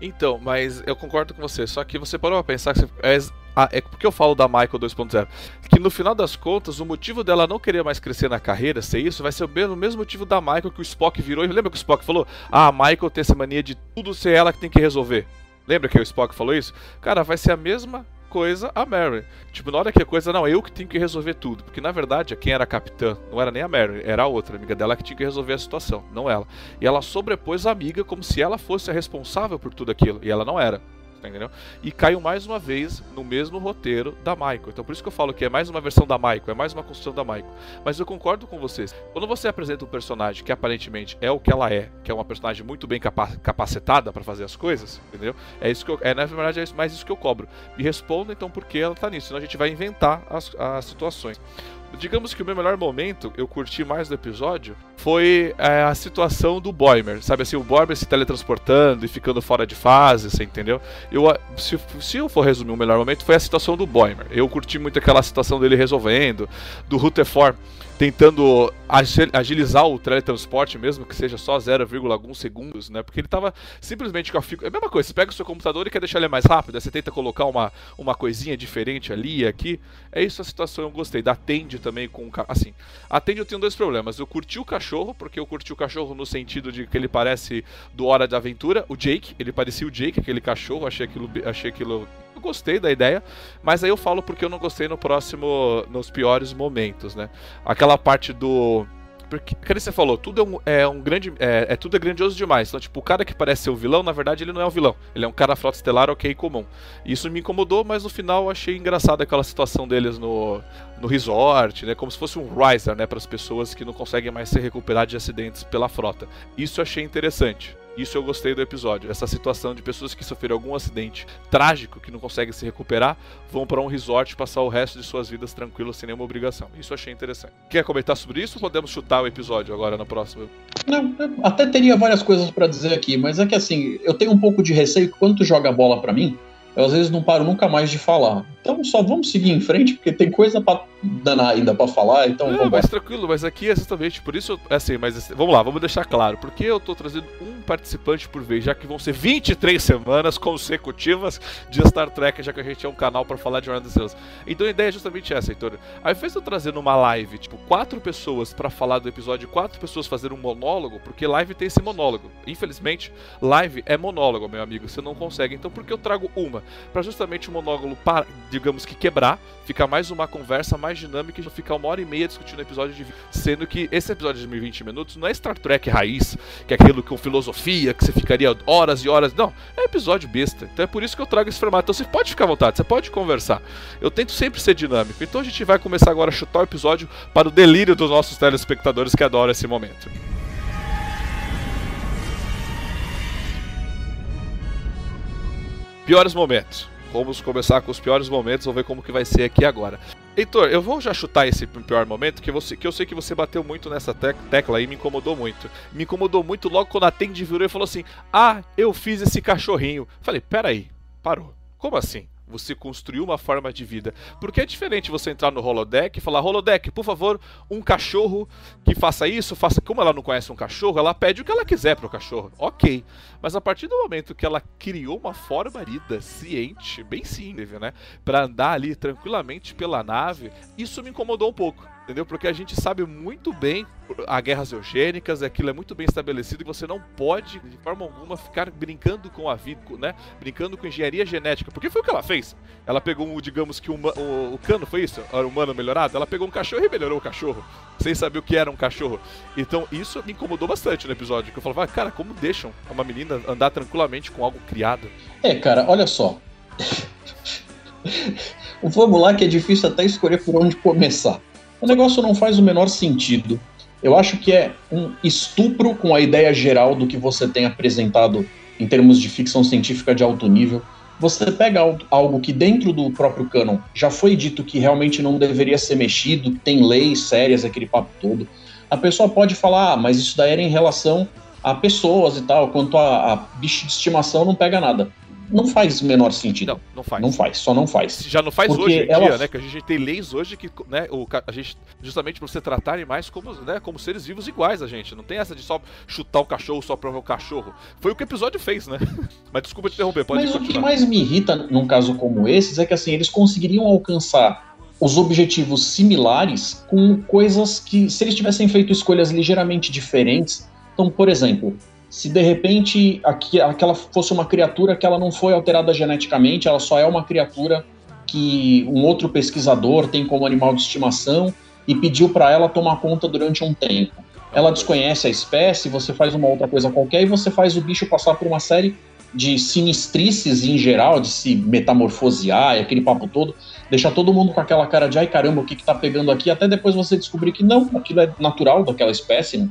Então, mas eu concordo com você, só que você parou a pensar que você, é, ah, é porque eu falo da Michael 2.0, que no final das contas, o motivo dela não querer mais crescer na carreira, ser isso, vai ser o mesmo, o mesmo motivo da Michael que o Spock virou. Lembra que o Spock falou? Ah, a Michael tem essa mania de tudo ser ela que tem que resolver. Lembra que o Spock falou isso? Cara, vai ser a mesma coisa a Mary. Tipo, na hora que a coisa, não, eu que tenho que resolver tudo. Porque na verdade, quem era a capitã não era nem a Mary, era a outra, amiga dela que tinha que resolver a situação, não ela. E ela sobrepôs a amiga como se ela fosse a responsável por tudo aquilo. E ela não era. Tá? E caiu mais uma vez no mesmo roteiro da Michael. Então por isso que eu falo que é mais uma versão da Michael, é mais uma construção da Michael. Mas eu concordo com vocês. Quando você apresenta um personagem que aparentemente é o que ela é, que é uma personagem muito bem capa capacitada para fazer as coisas, entendeu? É isso que eu, é na verdade é mais isso que eu cobro. Me responda então por que ela tá nisso, senão a gente vai inventar as, as situações. Digamos que o meu melhor momento, eu curti mais do episódio, foi é, a situação do Boimer. Sabe assim, o Boimer se teletransportando e ficando fora de fase, você entendeu? Eu, se, se eu for resumir o melhor momento, foi a situação do Boimer. Eu curti muito aquela situação dele resolvendo, do Rutherford tentando agilizar o teletransporte mesmo, que seja só 0,1 segundos, né? Porque ele tava simplesmente com a É a mesma coisa, você pega o seu computador e quer deixar ele mais rápido, aí você tenta colocar uma, uma coisinha diferente ali e aqui. É isso a situação eu gostei. Da Tende também com assim. A Tende eu tenho dois problemas. Eu curti o cachorro, porque eu curti o cachorro no sentido de que ele parece do Hora da Aventura, o Jake, ele parecia o Jake, aquele cachorro, achei aquilo achei aquilo gostei da ideia, mas aí eu falo porque eu não gostei no próximo, nos piores momentos, né? Aquela parte do porque, você falou, tudo é um, é um grande. É, é, tudo é grandioso demais. Então, tipo, o cara que parece ser o vilão, na verdade, ele não é um vilão. Ele é um cara frota estelar ok comum. Isso me incomodou, mas no final eu achei engraçado aquela situação deles no, no resort, né? Como se fosse um riser, né? Para as pessoas que não conseguem mais se recuperar de acidentes pela frota. Isso eu achei interessante. Isso eu gostei do episódio. Essa situação de pessoas que sofreram algum acidente trágico, que não conseguem se recuperar, vão para um resort passar o resto de suas vidas tranquilos sem nenhuma obrigação. Isso eu achei interessante. Quer comentar sobre isso ou podemos chutar o episódio agora na próxima? Não, até teria várias coisas para dizer aqui, mas é que assim, eu tenho um pouco de receio que quando tu joga a bola para mim, eu às vezes não paro nunca mais de falar. Então só vamos seguir em frente, porque tem coisa para danar ainda para falar, então Não, mas tranquilo, mas aqui é exatamente por isso, é assim, mas assim, vamos lá, vamos deixar claro, porque eu tô trazendo um participante por vez, já que vão ser 23 semanas consecutivas de Star Trek, já que a gente é um canal para falar de Jornada das Estrelas. Então a ideia é justamente essa, Heitor. Ao invés de eu trazer numa live, tipo, quatro pessoas para falar do episódio, quatro pessoas fazer um monólogo, porque live tem esse monólogo. Infelizmente, live é monólogo, meu amigo, você não consegue. Então por que eu trago uma? Para justamente o monólogo, para, digamos que quebrar, ficar mais uma conversa mais dinâmica e ficar uma hora e meia discutindo episódio de Sendo que esse episódio de 20 minutos não é Star Trek raiz, que é aquilo com filosofia, que você ficaria horas e horas. Não, é episódio besta. Então é por isso que eu trago esse formato. Então você pode ficar à vontade, você pode conversar. Eu tento sempre ser dinâmico. Então a gente vai começar agora a chutar o episódio para o delírio dos nossos telespectadores que adoram esse momento. Piores momentos. Vamos começar com os piores momentos, vamos ver como que vai ser aqui agora. Heitor, eu vou já chutar esse pior momento, que, você, que eu sei que você bateu muito nessa tec tecla e me incomodou muito. Me incomodou muito logo quando a Tandy virou e falou assim: Ah, eu fiz esse cachorrinho. Falei, peraí, parou. Como assim? Você construiu uma forma de vida. Porque é diferente você entrar no holodeck e falar: holodeck, por favor, um cachorro que faça isso, faça. Como ela não conhece um cachorro, ela pede o que ela quiser pro cachorro. Ok. Mas a partir do momento que ela criou uma forma vida ciente, bem simples, né? Pra andar ali tranquilamente pela nave, isso me incomodou um pouco entendeu? Porque a gente sabe muito bem a guerras eugênicas, aquilo é muito bem estabelecido e você não pode, de forma alguma, ficar brincando com a vida, né? Brincando com engenharia genética. Porque foi o que ela fez. Ela pegou, um, digamos que um, o, o cano foi isso? Era humano melhorado? Ela pegou um cachorro e melhorou o cachorro. Sem saber o que era um cachorro. Então isso me incomodou bastante no episódio. Que eu falava, cara, como deixam uma menina andar tranquilamente com algo criado? É, cara, olha só. Vamos lá que é difícil até escolher por onde começar. O negócio não faz o menor sentido. Eu acho que é um estupro com a ideia geral do que você tem apresentado em termos de ficção científica de alto nível. você pega algo que dentro do próprio canon já foi dito que realmente não deveria ser mexido, tem leis sérias, aquele papo todo. A pessoa pode falar, ah, mas isso daí era em relação a pessoas e tal, quanto a, a bicho de estimação não pega nada não faz o menor sentido. Não, não faz. Não faz, só não faz. Já não faz Porque hoje em ela... dia, né? Que a gente tem leis hoje que, né, o, a gente, justamente pra você tratar animais como, né, como seres vivos iguais a gente. Não tem essa de só chutar o cachorro só pra o cachorro. Foi o que o episódio fez, né? Mas desculpa te interromper, pode Mas continuar. o que mais me irrita num caso como esses é que assim, eles conseguiriam alcançar os objetivos similares com coisas que, se eles tivessem feito escolhas ligeiramente diferentes. Então, por exemplo, se de repente aqui, aquela fosse uma criatura que ela não foi alterada geneticamente, ela só é uma criatura que um outro pesquisador tem como animal de estimação e pediu para ela tomar conta durante um tempo. Ela desconhece a espécie, você faz uma outra coisa qualquer e você faz o bicho passar por uma série de sinistrices em geral, de se metamorfosear e aquele papo todo, deixar todo mundo com aquela cara de ai caramba, o que que tá pegando aqui, até depois você descobrir que não, aquilo é natural daquela espécie,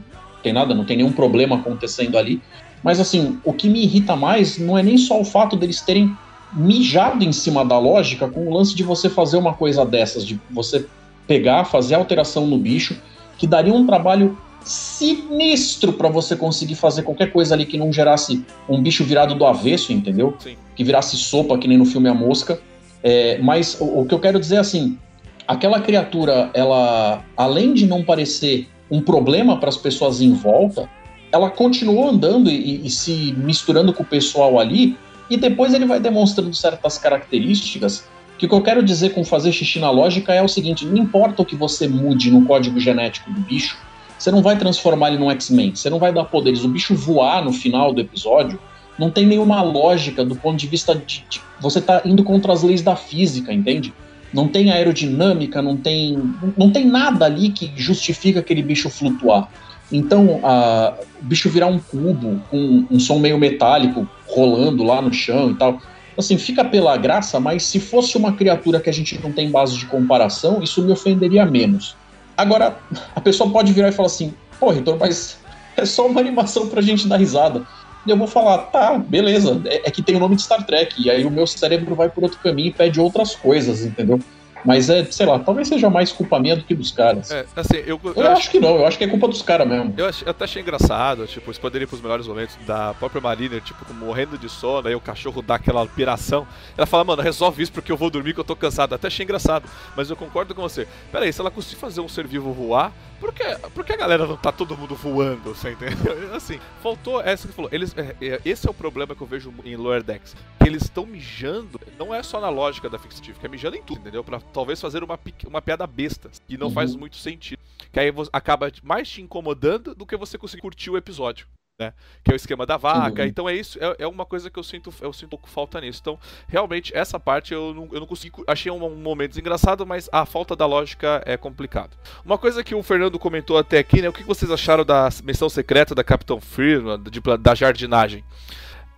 tem nada, não tem nenhum problema acontecendo ali. Mas assim, o que me irrita mais não é nem só o fato deles terem mijado em cima da lógica com o lance de você fazer uma coisa dessas, de você pegar, fazer alteração no bicho, que daria um trabalho sinistro para você conseguir fazer qualquer coisa ali que não gerasse um bicho virado do avesso, entendeu? Sim. Que virasse sopa, que nem no filme A Mosca. É, mas o, o que eu quero dizer é assim, aquela criatura, ela, além de não parecer um problema para as pessoas em volta, ela continuou andando e, e, se misturando com o pessoal ali, e depois ele vai demonstrando certas características. Que o que eu quero dizer com fazer xixi na lógica é o seguinte: não importa o que você mude no código genético do bicho, você não vai transformar ele num X-Men, você não vai dar poderes. O bicho voar no final do episódio não tem nenhuma lógica do ponto de vista de, de você tá indo contra as leis da física, entende? Não tem aerodinâmica, não tem, não tem nada ali que justifica aquele bicho flutuar. Então, a, o bicho virar um cubo com um som meio metálico rolando lá no chão e tal. Assim, fica pela graça, mas se fosse uma criatura que a gente não tem base de comparação, isso me ofenderia menos. Agora, a pessoa pode virar e falar assim: pô, Ritor, mas é só uma animação pra gente dar risada eu vou falar, tá, beleza, é, é, que tem o nome de Star Trek, e aí o meu cérebro vai por outro caminho e pede outras coisas, entendeu? Mas é, sei lá, talvez seja mais culpa minha do que dos caras. É, assim, eu, eu, eu acho, acho, que não, eu acho que é culpa dos caras mesmo. Eu, eu, até achei engraçado, tipo, eles poderiam ir pros melhores momentos da própria Mariner, tipo, morrendo de sono, aí o cachorro dá aquela piração. Ela fala, mano, resolve isso porque eu vou dormir que eu tô cansado. Até achei engraçado, mas eu concordo com você. Pera aí, se ela conseguir fazer um ser vivo voar, por que, por que a galera não tá todo mundo voando, você entendeu? Assim, faltou essa que falou. Eles, é, é, esse é o problema que eu vejo em Lower Decks. Que eles estão mijando, não é só na lógica da ficção é mijando em tudo, entendeu? Pra talvez fazer uma, uma piada besta, que não uhum. faz muito sentido. Que aí acaba mais te incomodando do que você conseguir curtir o episódio né? Que é o esquema da vaca. Uhum. Então é isso, é, é, uma coisa que eu sinto, eu sinto um pouco falta nisso. Então, realmente, essa parte eu não, eu não consegui. Achei um, um momento engraçado, mas a falta da lógica é complicado. Uma coisa que o Fernando comentou até aqui, né? O que vocês acharam da missão secreta da Capitão Freeman, da jardinagem?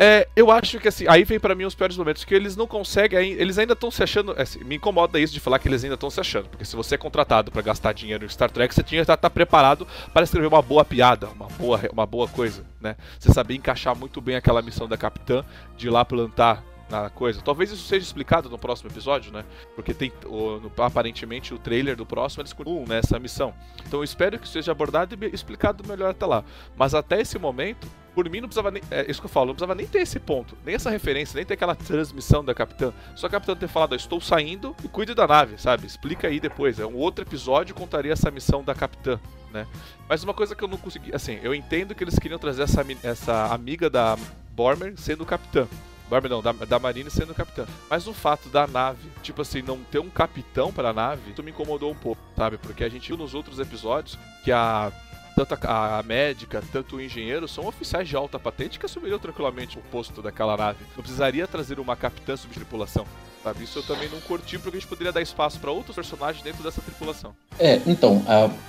É, eu acho que assim, aí vem para mim os piores momentos, que eles não conseguem, eles ainda estão se achando. É, assim, me incomoda isso de falar que eles ainda estão se achando, porque se você é contratado para gastar dinheiro em Star Trek, você tinha que estar tá, tá preparado para escrever uma boa piada, uma boa, uma boa coisa, né? Você saber encaixar muito bem aquela missão da capitã de ir lá plantar na coisa. Talvez isso seja explicado no próximo episódio, né? Porque tem o, no, aparentemente o trailer do próximo eles continuam nessa missão. Então eu espero que seja abordado e explicado melhor até lá. Mas até esse momento, por mim não precisava nem. É isso que eu falo, não precisava nem ter esse ponto, nem essa referência, nem ter aquela transmissão da capitã. Só a capitã ter falado, estou saindo e cuide da nave, sabe? Explica aí depois. É um outro episódio contaria essa missão da capitã. Né? Mas uma coisa que eu não consegui, assim, eu entendo que eles queriam trazer essa, essa amiga da Bormer sendo capitã. Bormer não, da, da sendo capitã. Mas o fato da nave, tipo assim, não ter um capitão para a nave, isso me incomodou um pouco, sabe? Porque a gente viu nos outros episódios que a tanto a, a, médica, tanto o engenheiro são oficiais de alta patente que assumiriam tranquilamente o posto daquela nave. Não precisaria trazer uma capitã sob tripulação. Sabe? Isso eu também não curti porque a gente poderia dar espaço para outros personagens dentro dessa tripulação. É, então,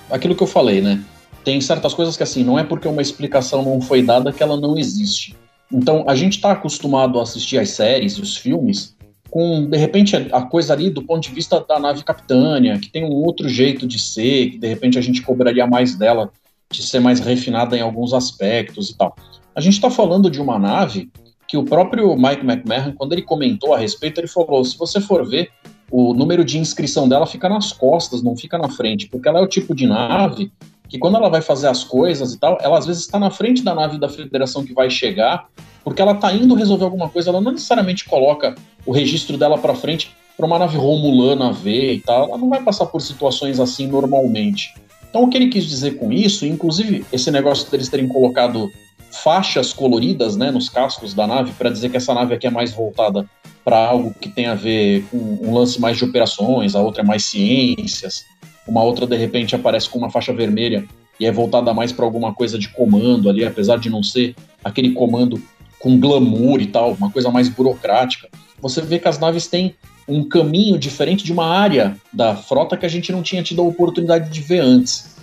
aquilo que eu falei, né? Tem certas coisas que assim, não é porque uma explicação não foi dada que ela não existe. Então, a gente está acostumado a assistir as séries e os filmes com, de repente, a coisa ali do ponto de vista da nave capitânia, que tem um outro jeito de ser, que de repente a gente cobraria mais dela de ser mais refinada em alguns aspectos e tal. A gente está falando de uma nave que o próprio Mike McMahon, quando ele comentou a respeito, ele falou: se você for ver, o número de inscrição dela fica nas costas, não fica na frente, porque ela é o tipo de nave que quando ela vai fazer as coisas e tal, ela às vezes está na frente da nave da federação que vai chegar, porque ela está indo resolver alguma coisa, ela não necessariamente coloca o registro dela para frente para uma nave romulana ver e tal, ela não vai passar por situações assim normalmente. Então o que ele quis dizer com isso, inclusive esse negócio deles terem colocado faixas coloridas né, nos cascos da nave para dizer que essa nave aqui é mais voltada para algo que tem a ver com um lance mais de operações, a outra é mais ciências, uma outra de repente aparece com uma faixa vermelha e é voltada mais para alguma coisa de comando ali, apesar de não ser aquele comando com glamour e tal, uma coisa mais burocrática. Você vê que as naves têm um caminho diferente de uma área da frota que a gente não tinha tido a oportunidade de ver antes.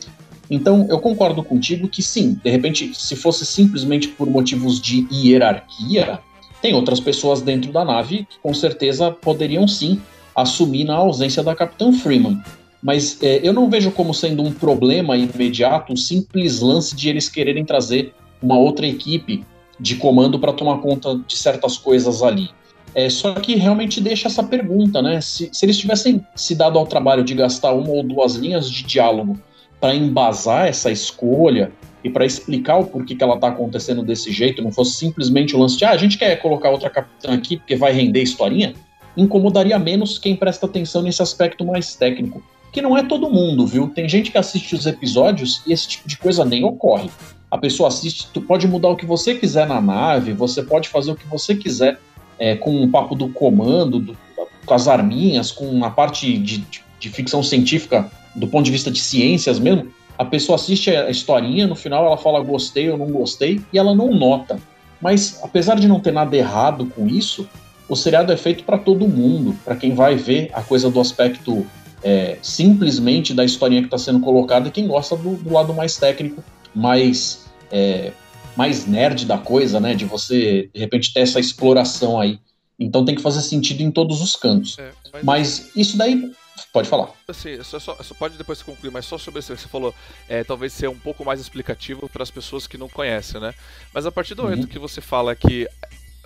Então, eu concordo contigo que sim, de repente, se fosse simplesmente por motivos de hierarquia, tem outras pessoas dentro da nave que com certeza poderiam sim assumir na ausência da Capitã Freeman. Mas é, eu não vejo como sendo um problema imediato o simples lance de eles quererem trazer uma outra equipe de comando para tomar conta de certas coisas ali. É, só que realmente deixa essa pergunta, né? Se, se eles tivessem se dado ao trabalho de gastar uma ou duas linhas de diálogo para embasar essa escolha e para explicar o porquê que ela está acontecendo desse jeito, não fosse simplesmente o lance de ah, a gente quer colocar outra capitã aqui porque vai render historinha, incomodaria menos quem presta atenção nesse aspecto mais técnico. Que não é todo mundo, viu? Tem gente que assiste os episódios e esse tipo de coisa nem ocorre. A pessoa assiste, tu pode mudar o que você quiser na nave, você pode fazer o que você quiser é, com o papo do comando, do, com as arminhas, com a parte de, de, de ficção científica do ponto de vista de ciências mesmo, a pessoa assiste a historinha, no final ela fala gostei ou não gostei, e ela não nota. Mas apesar de não ter nada errado com isso, o seriado é feito para todo mundo, para quem vai ver a coisa do aspecto é, simplesmente da historinha que está sendo colocada e quem gosta do, do lado mais técnico, mais, é, mais nerd da coisa, né? De você, de repente, ter essa exploração aí. Então tem que fazer sentido em todos os cantos. É, mas... mas isso daí Pode falar. Assim, só, só, só, pode depois concluir, mas só sobre isso que você falou, é, talvez ser um pouco mais explicativo para as pessoas que não conhecem, né? Mas a partir do momento uhum. que você fala que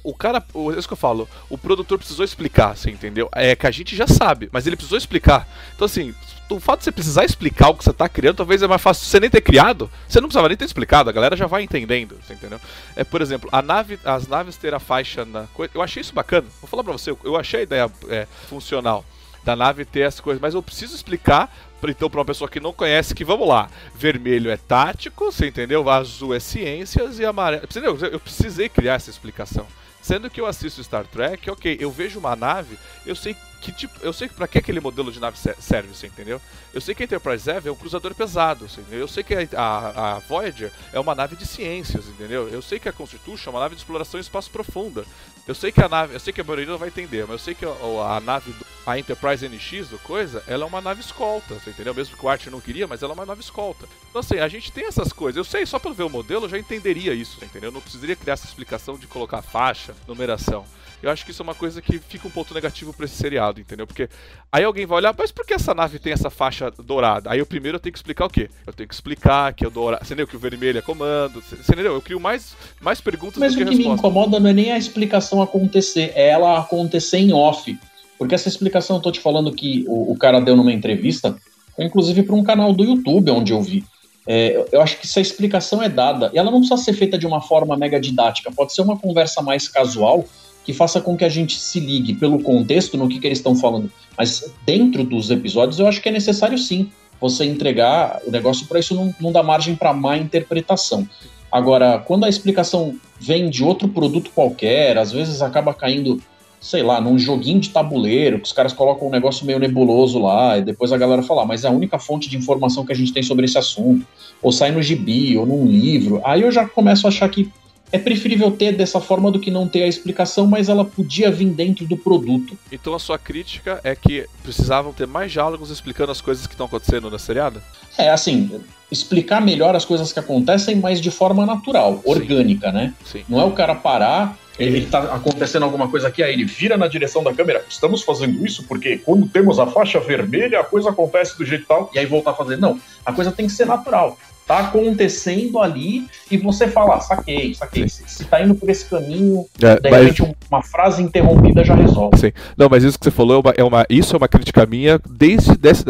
o cara, é isso que eu falo, o produtor precisou explicar, você entendeu? É que a gente já sabe, mas ele precisou explicar. Então, assim, o fato de você precisar explicar o que você está criando, talvez é mais fácil você nem ter criado, você não precisava nem ter explicado, a galera já vai entendendo, você entendeu? É, por exemplo, a nave, as naves ter a faixa na coisa, eu achei isso bacana. Vou falar para você, eu achei a ideia é, funcional da nave ter as coisas, mas eu preciso explicar então para uma pessoa que não conhece que vamos lá, vermelho é tático, você entendeu? Azul é ciências e amarelo, entendeu? Eu precisei criar essa explicação. Sendo que eu assisto Star Trek, ok, eu vejo uma nave, eu sei que tipo, eu sei para que aquele modelo de nave serve, você entendeu? Eu sei que a Enterprise Eve é um cruzador pesado, entendeu? Eu sei que a, a, a, Voyager é uma nave de ciências, entendeu? Eu sei que a Constitution é uma nave de exploração em espaço profunda. Eu sei que a nave, eu sei que a maioria não vai entender, mas eu sei que a, a nave, do, a Enterprise NX do coisa, ela é uma nave escolta, você entendeu? Mesmo que o Archer não queria, mas ela é uma nave escolta. Então assim, a gente tem essas coisas. Eu sei, só pelo ver o modelo, eu já entenderia isso, entendeu? Eu não precisaria criar essa explicação de colocar faixa, numeração. Eu acho que isso é uma coisa que fica um ponto negativo para esse seriado, entendeu? Porque aí alguém vai olhar, mas por que essa nave tem essa faixa dourada? Aí eu primeiro eu tenho que explicar o quê? Eu tenho que explicar que o dourado, você entendeu? Que o vermelho é comando, você entendeu? Eu crio mais, mais perguntas mas do que respostas. Mas o que me incomoda não é nem a explicação acontecer, é ela acontecer em off. Porque essa explicação eu tô te falando que o, o cara deu numa entrevista, inclusive para um canal do YouTube onde eu vi. É, eu acho que se a explicação é dada, e ela não precisa ser feita de uma forma mega didática, pode ser uma conversa mais casual, que faça com que a gente se ligue pelo contexto no que, que eles estão falando. Mas dentro dos episódios, eu acho que é necessário sim você entregar o negócio para isso não, não dá margem para má interpretação. Agora, quando a explicação vem de outro produto qualquer, às vezes acaba caindo, sei lá, num joguinho de tabuleiro, que os caras colocam um negócio meio nebuloso lá, e depois a galera fala, ah, mas é a única fonte de informação que a gente tem sobre esse assunto, ou sai no gibi, ou num livro. Aí eu já começo a achar que é preferível ter dessa forma do que não ter a explicação, mas ela podia vir dentro do produto. Então a sua crítica é que precisavam ter mais diálogos explicando as coisas que estão acontecendo na seriada? É, assim, explicar melhor as coisas que acontecem, mas de forma natural, Sim. orgânica, né? Sim. Não é o cara parar, ele tá acontecendo alguma coisa aqui, aí ele vira na direção da câmera. Estamos fazendo isso porque quando temos a faixa vermelha, a coisa acontece do jeito tal, e aí voltar a fazer. Não, a coisa tem que ser natural tá acontecendo ali e você fala, ah, saquei, saquei. Se, se tá indo por esse caminho, é, de repente mas... uma frase interrompida já resolve. Sim. Não, mas isso que você falou é uma, é uma isso é uma crítica minha desde desse,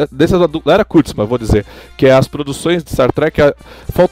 era Kurtzman, vou dizer, que é as produções de Star Trek, a,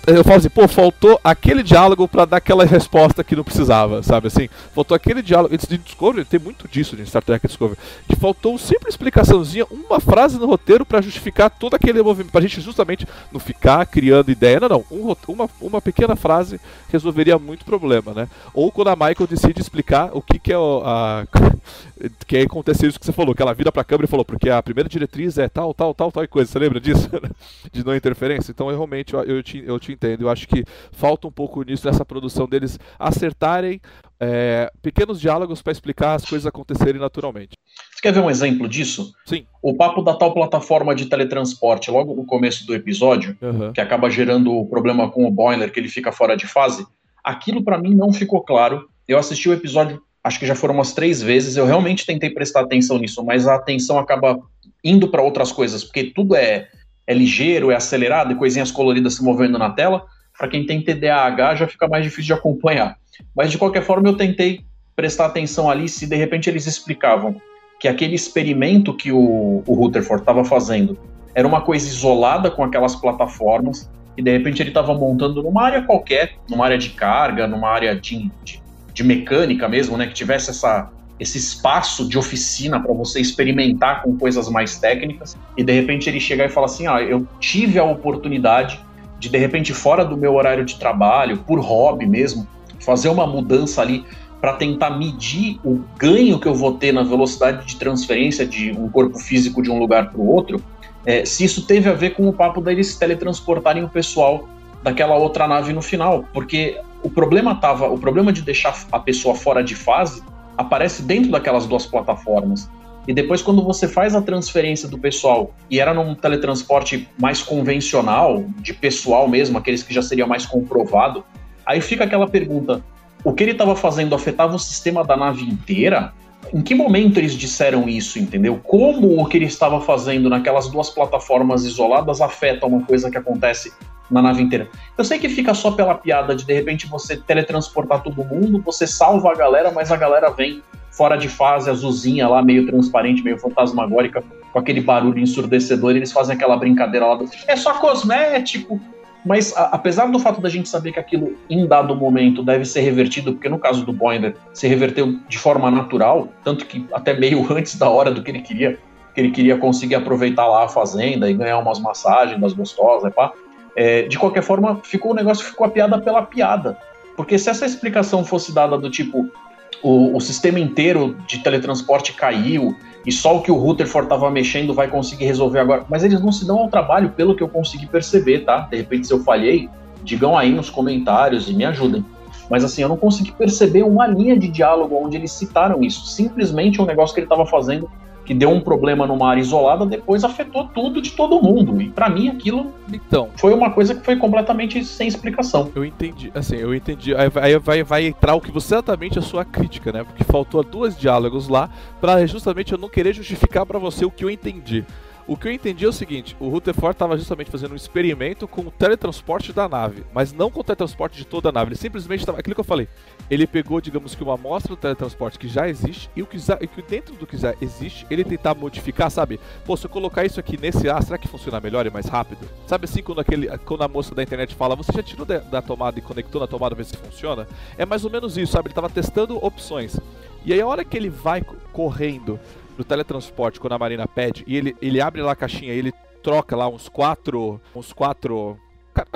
eu falo assim, pô, faltou aquele diálogo para dar aquela resposta que não precisava, sabe assim? Faltou aquele diálogo, de Discovery tem muito disso de Star Trek Discovery, que faltou uma simples explicaçãozinha, uma frase no roteiro para justificar todo aquele movimento, pra gente justamente não ficar criando ideia. Não, não. Um, uma, uma pequena frase resolveria muito problema, né? Ou quando a Michael decide explicar o que, que é o, a. que aconteceu isso que você falou, que ela vira pra câmera e falou, porque a primeira diretriz é tal, tal, tal, tal e coisa. Você lembra disso? de não interferência? Então, eu realmente, eu, eu, te, eu te entendo. Eu acho que falta um pouco nisso nessa produção deles acertarem é, pequenos diálogos para explicar as coisas acontecerem naturalmente. Você quer ver um exemplo disso? Sim. O papo da tal plataforma de teletransporte, logo no começo do episódio, uhum. que acaba gerando o problema com o boiler, que ele fica fora de fase, aquilo para mim não ficou claro. Eu assisti o episódio, acho que já foram umas três vezes, eu realmente tentei prestar atenção nisso, mas a atenção acaba indo para outras coisas, porque tudo é, é ligeiro, é acelerado, e coisinhas coloridas se movendo na tela. Para quem tem TDAH já fica mais difícil de acompanhar. Mas de qualquer forma eu tentei prestar atenção ali se de repente eles explicavam que aquele experimento que o, o Rutherford estava fazendo era uma coisa isolada com aquelas plataformas e de repente ele estava montando numa área qualquer, numa área de carga, numa área de, de, de mecânica mesmo, né, que tivesse essa, esse espaço de oficina para você experimentar com coisas mais técnicas e de repente ele chegar e falar assim, ah, eu tive a oportunidade de de repente fora do meu horário de trabalho, por hobby mesmo, fazer uma mudança ali para tentar medir o ganho que eu vou ter na velocidade de transferência de um corpo físico de um lugar para o outro, é, se isso teve a ver com o papo deles teletransportarem o pessoal daquela outra nave no final, porque o problema tava, o problema de deixar a pessoa fora de fase aparece dentro daquelas duas plataformas. E depois quando você faz a transferência do pessoal e era num teletransporte mais convencional, de pessoal mesmo, aqueles que já seria mais comprovado, aí fica aquela pergunta: o que ele estava fazendo afetava o sistema da nave inteira? Em que momento eles disseram isso, entendeu? Como o que ele estava fazendo naquelas duas plataformas isoladas afeta uma coisa que acontece na nave inteira? Eu sei que fica só pela piada de de repente você teletransportar todo mundo, você salva a galera, mas a galera vem fora de fase, azulzinha lá, meio transparente, meio fantasmagórica, com aquele barulho ensurdecedor, eles fazem aquela brincadeira lá do. É só cosmético! Mas a, apesar do fato da gente saber que aquilo em dado momento deve ser revertido, porque no caso do Boinder se reverteu de forma natural, tanto que até meio antes da hora do que ele queria, que ele queria conseguir aproveitar lá a fazenda e ganhar umas massagens das gostosas, pá. É, de qualquer forma, ficou o negócio ficou a piada pela piada. Porque se essa explicação fosse dada do tipo, o, o sistema inteiro de teletransporte caiu e só o que o Rutherford estava mexendo vai conseguir resolver agora. Mas eles não se dão ao trabalho, pelo que eu consegui perceber, tá? De repente, se eu falhei, digam aí nos comentários e me ajudem. Mas assim, eu não consegui perceber uma linha de diálogo onde eles citaram isso. Simplesmente um negócio que ele estava fazendo que deu um problema numa área isolada, depois afetou tudo de todo mundo. E para mim aquilo então, foi uma coisa que foi completamente sem explicação. Eu entendi, assim, eu entendi. Aí vai, vai, vai entrar o que você exatamente a sua crítica, né? Porque faltou duas diálogos lá para justamente eu não querer justificar para você o que eu entendi. O que eu entendi é o seguinte: o Rutherford estava justamente fazendo um experimento com o teletransporte da nave, mas não com o teletransporte de toda a nave. Ele simplesmente estava. Aquilo que eu falei. Ele pegou, digamos que, uma amostra do teletransporte que já existe e o que, e que dentro do que já existe, ele tentar modificar, sabe? Pô, se eu colocar isso aqui nesse ar, será que funciona melhor e mais rápido? Sabe assim, quando, aquele, quando a moça da internet fala, você já tirou da, da tomada e conectou na tomada, ver se funciona? É mais ou menos isso, sabe? Ele estava testando opções. E aí, a hora que ele vai correndo no teletransporte, quando a Marina pede, e ele, ele abre lá a caixinha e ele troca lá uns quatro. Uns quatro.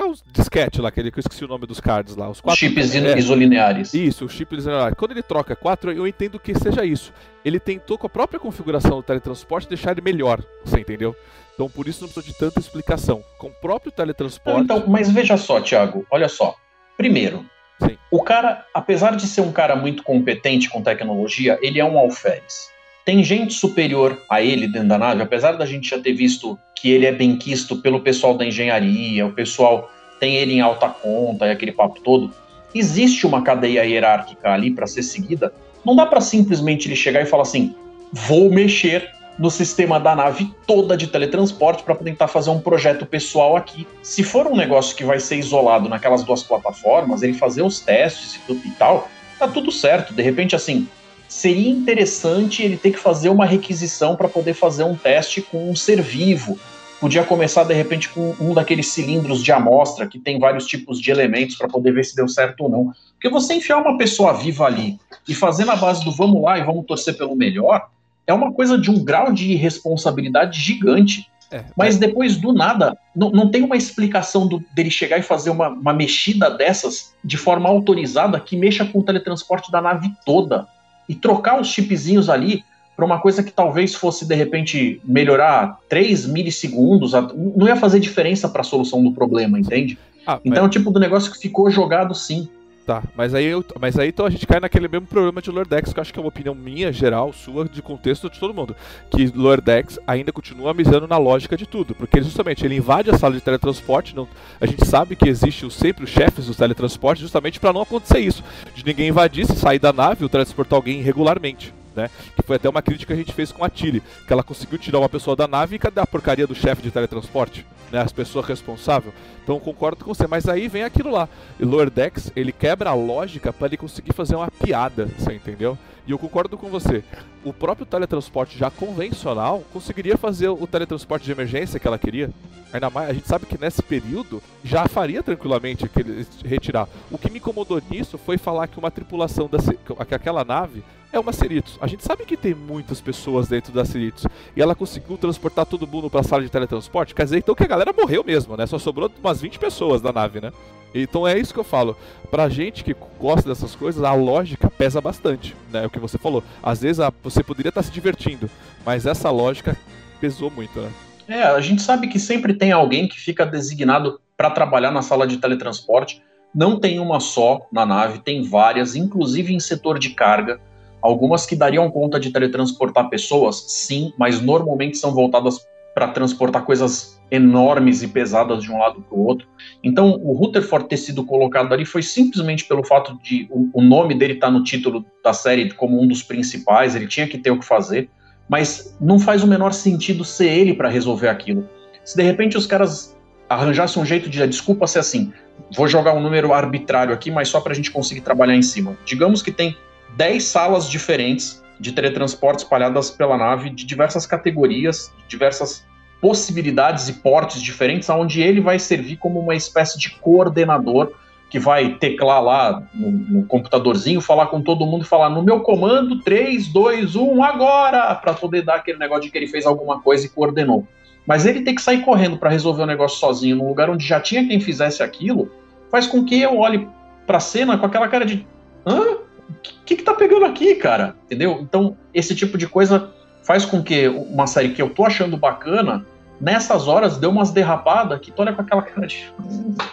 Os disquete lá, aquele que eu esqueci o nome dos cards lá. Os quatro, chips é, isolineares. Isso, os chips isolineares. Quando ele troca quatro, eu entendo que seja isso. Ele tentou com a própria configuração do teletransporte deixar ele melhor, você entendeu? Então por isso não precisa de tanta explicação. Com o próprio teletransporte. Então, mas veja só, Thiago, olha só. Primeiro, Sim. o cara, apesar de ser um cara muito competente com tecnologia, ele é um alferes tem gente superior a ele dentro da nave, apesar da gente já ter visto que ele é bem quisto pelo pessoal da engenharia, o pessoal tem ele em alta conta e aquele papo todo, existe uma cadeia hierárquica ali para ser seguida. Não dá para simplesmente ele chegar e falar assim: vou mexer no sistema da nave toda de teletransporte para tentar fazer um projeto pessoal aqui. Se for um negócio que vai ser isolado naquelas duas plataformas, ele fazer os testes e e tal, tá tudo certo. De repente, assim, seria interessante ele ter que fazer uma requisição para poder fazer um teste com um ser vivo. Podia começar de repente com um daqueles cilindros de amostra que tem vários tipos de elementos para poder ver se deu certo ou não. Porque você enfiar uma pessoa viva ali e fazer na base do vamos lá e vamos torcer pelo melhor, é uma coisa de um grau de responsabilidade gigante. É, Mas é. depois do nada, não, não tem uma explicação do, dele chegar e fazer uma, uma mexida dessas de forma autorizada que mexa com o teletransporte da nave toda e trocar os chipzinhos ali para uma coisa que talvez fosse de repente melhorar 3 milissegundos, não ia fazer diferença para a solução do problema, entende? Ah, então é o tipo do negócio que ficou jogado sim. Tá, mas aí, eu, mas aí então a gente cai naquele mesmo problema de Lordex, que eu acho que é uma opinião minha, geral, sua, de contexto de todo mundo. Que Lordex ainda continua misando na lógica de tudo. Porque justamente ele invade a sala de teletransporte. Não, a gente sabe que existe sempre os chefes dos teletransportes justamente para não acontecer isso. De ninguém invadir, se sair da nave ou transportar alguém irregularmente né? Que foi até uma crítica que a gente fez com a Tilly, que ela conseguiu tirar uma pessoa da nave e cadê a porcaria do chefe de teletransporte? Né, as pessoas responsáveis. Então concordo com você, mas aí vem aquilo lá. Lower Decks, ele quebra a lógica para ele conseguir fazer uma piada, você entendeu? E eu concordo com você. O próprio teletransporte já convencional conseguiria fazer o teletransporte de emergência que ela queria. Ainda mais, a gente sabe que nesse período já faria tranquilamente aquele, retirar. O que me incomodou nisso foi falar que uma tripulação da que aquela nave é uma Cerritos. A gente sabe que tem muitas pessoas dentro da Cerritos e ela conseguiu transportar todo mundo para a sala de teletransporte. Quer dizer então que a galera morreu mesmo, né? Só sobrou umas 20 pessoas da nave, né? Então é isso que eu falo. Pra gente que gosta dessas coisas, a lógica pesa bastante, né? O que você falou. Às vezes a, você poderia estar se divertindo, mas essa lógica pesou muito, né? É, a gente sabe que sempre tem alguém que fica designado para trabalhar na sala de teletransporte. Não tem uma só na nave, tem várias, inclusive em setor de carga. Algumas que dariam conta de teletransportar pessoas, sim, mas normalmente são voltadas para transportar coisas enormes e pesadas de um lado para o outro. Então, o Rutherford ter sido colocado ali foi simplesmente pelo fato de o, o nome dele estar tá no título da série como um dos principais, ele tinha que ter o que fazer, mas não faz o menor sentido ser ele para resolver aquilo. Se de repente os caras arranjassem um jeito de a desculpa ser assim, vou jogar um número arbitrário aqui, mas só para a gente conseguir trabalhar em cima. Digamos que tem 10 salas diferentes de teletransporte espalhadas pela nave, de diversas categorias, de diversas possibilidades e portes diferentes, onde ele vai servir como uma espécie de coordenador que vai teclar lá no, no computadorzinho, falar com todo mundo e falar no meu comando 3, 2, 1, agora! Para poder dar aquele negócio de que ele fez alguma coisa e coordenou. Mas ele tem que sair correndo para resolver o negócio sozinho, num lugar onde já tinha quem fizesse aquilo, faz com que eu olhe para a cena com aquela cara de: hã? O que, que tá pegando aqui, cara? Entendeu? Então, esse tipo de coisa faz com que uma série que eu tô achando bacana nessas horas deu umas derrapadas que tu olha com aquela cara de.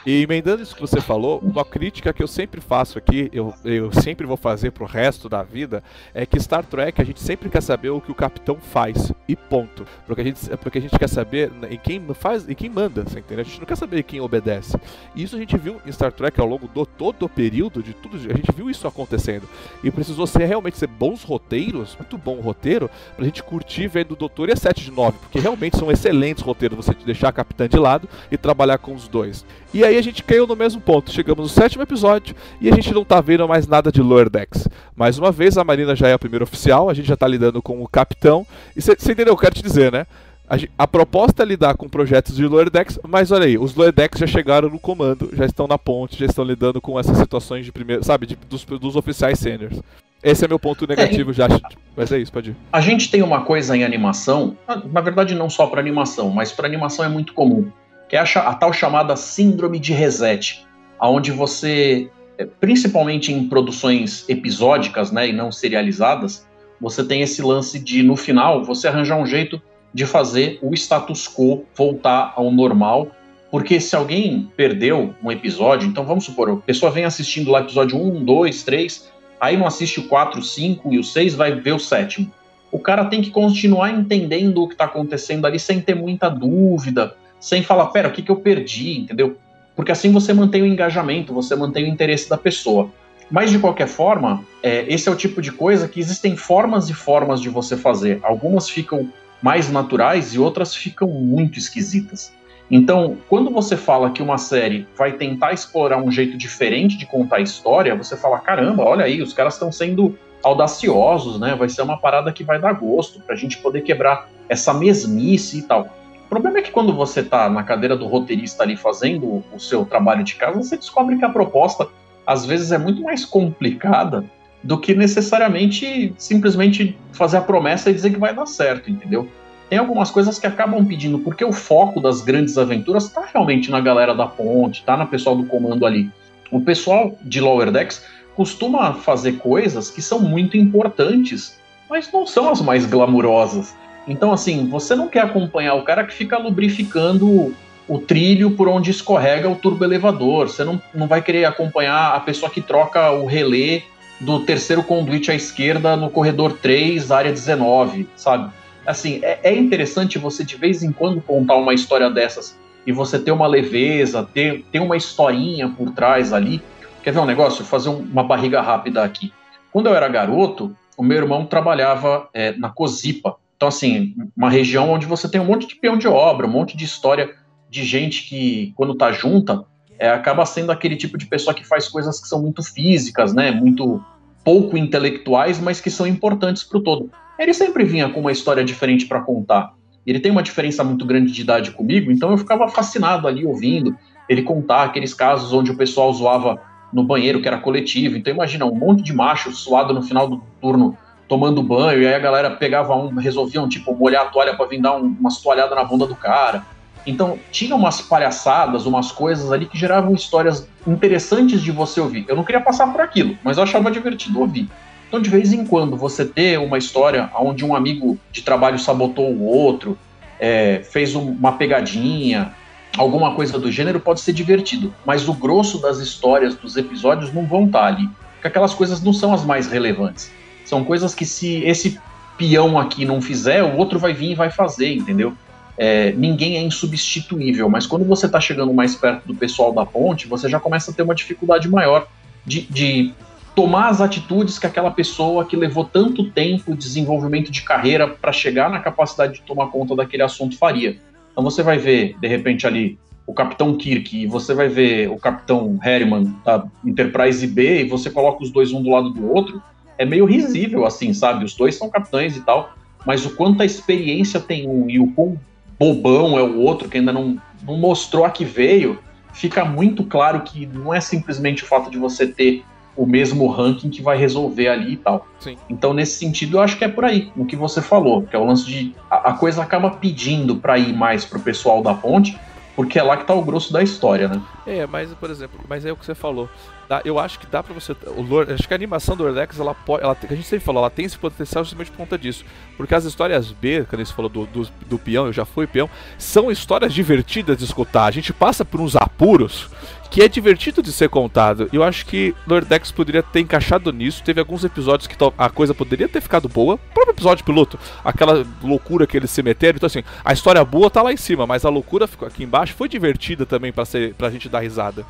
E emendando isso que você falou, uma crítica que eu sempre faço aqui, eu, eu sempre vou fazer pro resto da vida, é que Star Trek a gente sempre quer saber o que o capitão faz. E ponto. Porque a gente, porque a gente quer saber em quem faz e quem manda, você entendeu? A gente não quer saber quem obedece. E isso a gente viu em Star Trek ao longo do todo o período de tudo, a gente viu isso acontecendo. E precisou ser realmente ser bons roteiros, muito bom roteiro, pra gente curtir vendo o Doutor e a 7 de 9, porque realmente são excelentes excelentes roteiros você deixar a capitã de lado e trabalhar com os dois. E aí a gente caiu no mesmo ponto. Chegamos no sétimo episódio e a gente não tá vendo mais nada de Lower Decks. Mais uma vez, a Marina já é a primeira oficial, a gente já tá lidando com o capitão. E você entendeu? Eu quero te dizer, né? A, a, proposta é lidar com projetos de Lower Decks, mas olha aí, os Lower Decks já chegaram no comando, já estão na ponte, já estão lidando com essas situações de primeiro, sabe, de, dos, dos oficiais sêniores. Esse é meu ponto negativo é, já. Mas é isso, pode ir. A gente tem uma coisa em animação, na verdade não só para animação, mas para animação é muito comum, que é a, a, tal chamada síndrome de reset, aonde você, é, principalmente em produções episódicas, né, e não serializadas, você tem esse lance de no final você arranjar um jeito de fazer o status quo voltar ao normal, porque se alguém perdeu um episódio, então vamos supor, a pessoa vem assistindo lá episódio 1, 2, 3, aí não assiste o 4, 5 e o 6, vai ver o sétimo. O cara tem que continuar entendendo o que está acontecendo ali sem ter muita dúvida, sem falar, pera, o que, que eu perdi, entendeu? Porque assim você mantém o engajamento, você mantém o interesse da pessoa. Mas de qualquer forma, é, esse é o tipo de coisa que existem formas e formas de você fazer. Algumas ficam mais naturais e outras ficam muito esquisitas. Então, quando você fala que uma série vai tentar explorar um jeito diferente de contar a história, você fala: caramba, olha aí, os caras estão sendo audaciosos, né? Vai ser uma parada que vai dar gosto pra gente poder quebrar essa mesmice e tal. O problema é que quando você tá na cadeira do roteirista ali fazendo o seu trabalho de casa, você descobre que a proposta às vezes é muito mais complicada do que necessariamente simplesmente fazer a promessa e dizer que vai dar certo, entendeu? Tem algumas coisas que acabam pedindo, porque o foco das grandes aventuras está realmente na galera da ponte, tá na pessoal do comando ali. O pessoal de Lower Decks costuma fazer coisas que são muito importantes, mas não são as mais glamurosas. Então, assim, você não quer acompanhar o cara que fica lubrificando o trilho por onde escorrega o turbo elevador. Você não, não vai querer acompanhar a pessoa que troca o relé do terceiro conduíte à esquerda no corredor 3, área 19, sabe? Assim, é, é interessante você de vez em quando contar uma história dessas e você ter uma leveza, ter, ter uma historinha por trás ali. Quer ver um negócio? Fazer uma barriga rápida aqui. Quando eu era garoto, o meu irmão trabalhava é, na Cozipa. Então, assim, uma região onde você tem um monte de peão de obra, um monte de história de gente que, quando tá junta, é, acaba sendo aquele tipo de pessoa que faz coisas que são muito físicas, né? Muito pouco intelectuais, mas que são importantes para o todo. Ele sempre vinha com uma história diferente para contar. Ele tem uma diferença muito grande de idade comigo, então eu ficava fascinado ali ouvindo ele contar aqueles casos onde o pessoal zoava no banheiro que era coletivo. Então imagina um monte de macho suado no final do turno tomando banho, e aí a galera pegava um, resolviam tipo molhar a toalha para vir dar um, umas na bunda do cara. Então, tinha umas palhaçadas, umas coisas ali que geravam histórias interessantes de você ouvir. Eu não queria passar por aquilo, mas eu achava divertido ouvir. Então, de vez em quando, você ter uma história onde um amigo de trabalho sabotou o outro, é, fez uma pegadinha, alguma coisa do gênero, pode ser divertido. Mas o grosso das histórias, dos episódios, não vão estar ali. Porque aquelas coisas não são as mais relevantes. São coisas que, se esse peão aqui não fizer, o outro vai vir e vai fazer, entendeu? é, ninguém é insubstituível, mas quando você está chegando mais perto do pessoal da ponte, você já começa a ter uma dificuldade maior de, de tomar as atitudes que aquela pessoa que levou tanto tempo, desenvolvimento de carreira para chegar na capacidade de tomar conta daquele assunto faria. Então você vai ver, de repente, ali o Capitão Kirk e você vai ver o Capitão Harriman da Enterprise B e você coloca os dois um do lado do outro, é meio risível assim, sabe? Os dois são capitães e tal, mas o quanto a experiência tem um e o quão bobão é o outro, que ainda não, não mostrou a que veio, fica muito claro que não é simplesmente o fato de você ter o mesmo ranking que vai resolver ali e tal. Sim. Então, nesse sentido, eu acho que é por aí, o que você falou, que é o lance de a, a coisa acaba pedindo para ir mais pro pessoal da ponte, porque é lá que tá o grosso da história, né? É, mas, por exemplo, mas é o que você falou. Dá, eu acho que dá pra você. O Lord, acho que a animação do Orlex, ela pode. Ela, a gente sempre falou, ela tem esse potencial justamente por conta disso. Porque as histórias B, quando você falou do, do, do peão, eu já fui peão, são histórias divertidas de escutar. A gente passa por uns apuros que é divertido de ser contado. Eu acho que Lordex poderia ter encaixado nisso. Teve alguns episódios que a coisa poderia ter ficado boa. O próprio episódio piloto, aquela loucura que eles se meteram. Então, assim, a história boa tá lá em cima, mas a loucura ficou aqui embaixo. Foi divertida também pra, ser, pra gente dar risada.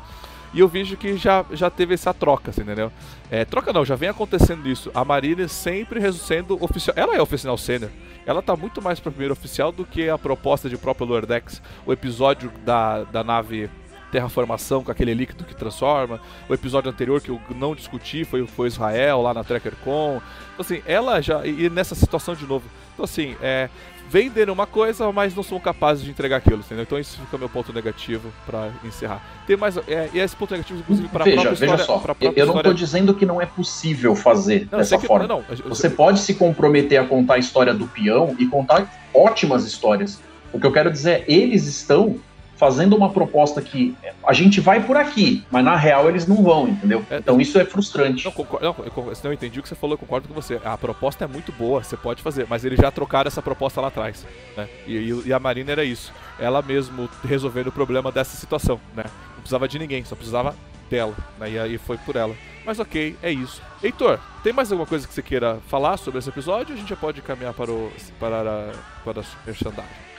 E eu vejo que já, já teve essa troca, assim, entendeu? É, troca não, já vem acontecendo isso. A Marília sempre sendo oficial. Ela é oficial sênior. Ela tá muito mais pro primeiro oficial do que a proposta de próprio Lordex. O episódio da, da nave terraformação com aquele líquido que transforma. O episódio anterior que eu não discuti foi, foi Israel lá na TrekkerCon. Então, assim, ela já. E nessa situação de novo. Então, assim, é, vendem uma coisa, mas não são capazes de entregar aquilo, entendeu? Então, isso fica meu ponto negativo para encerrar. Tem mais. É, e esse ponto negativo, inclusive, para a própria veja história. Só, própria eu não estou dizendo que não é possível fazer não, dessa que, forma. Não, não, Você pode se comprometer a contar a história do peão e contar ótimas histórias. O que eu quero dizer é, eles estão fazendo uma proposta que a gente vai por aqui, mas na real eles não vão, entendeu? É, então isso é frustrante. Não, concordo, não, eu, não, entendi o que você falou, eu concordo com você. A proposta é muito boa, você pode fazer, mas eles já trocaram essa proposta lá atrás. Né? E, e, a Marina era isso. Ela mesmo resolvendo o problema dessa situação, né? Não precisava de ninguém, só precisava dela. Né? E aí foi por ela. Mas ok, é isso. Heitor, tem mais alguma coisa que você queira falar sobre esse episódio? A gente já pode caminhar para o para a, para a merchandising.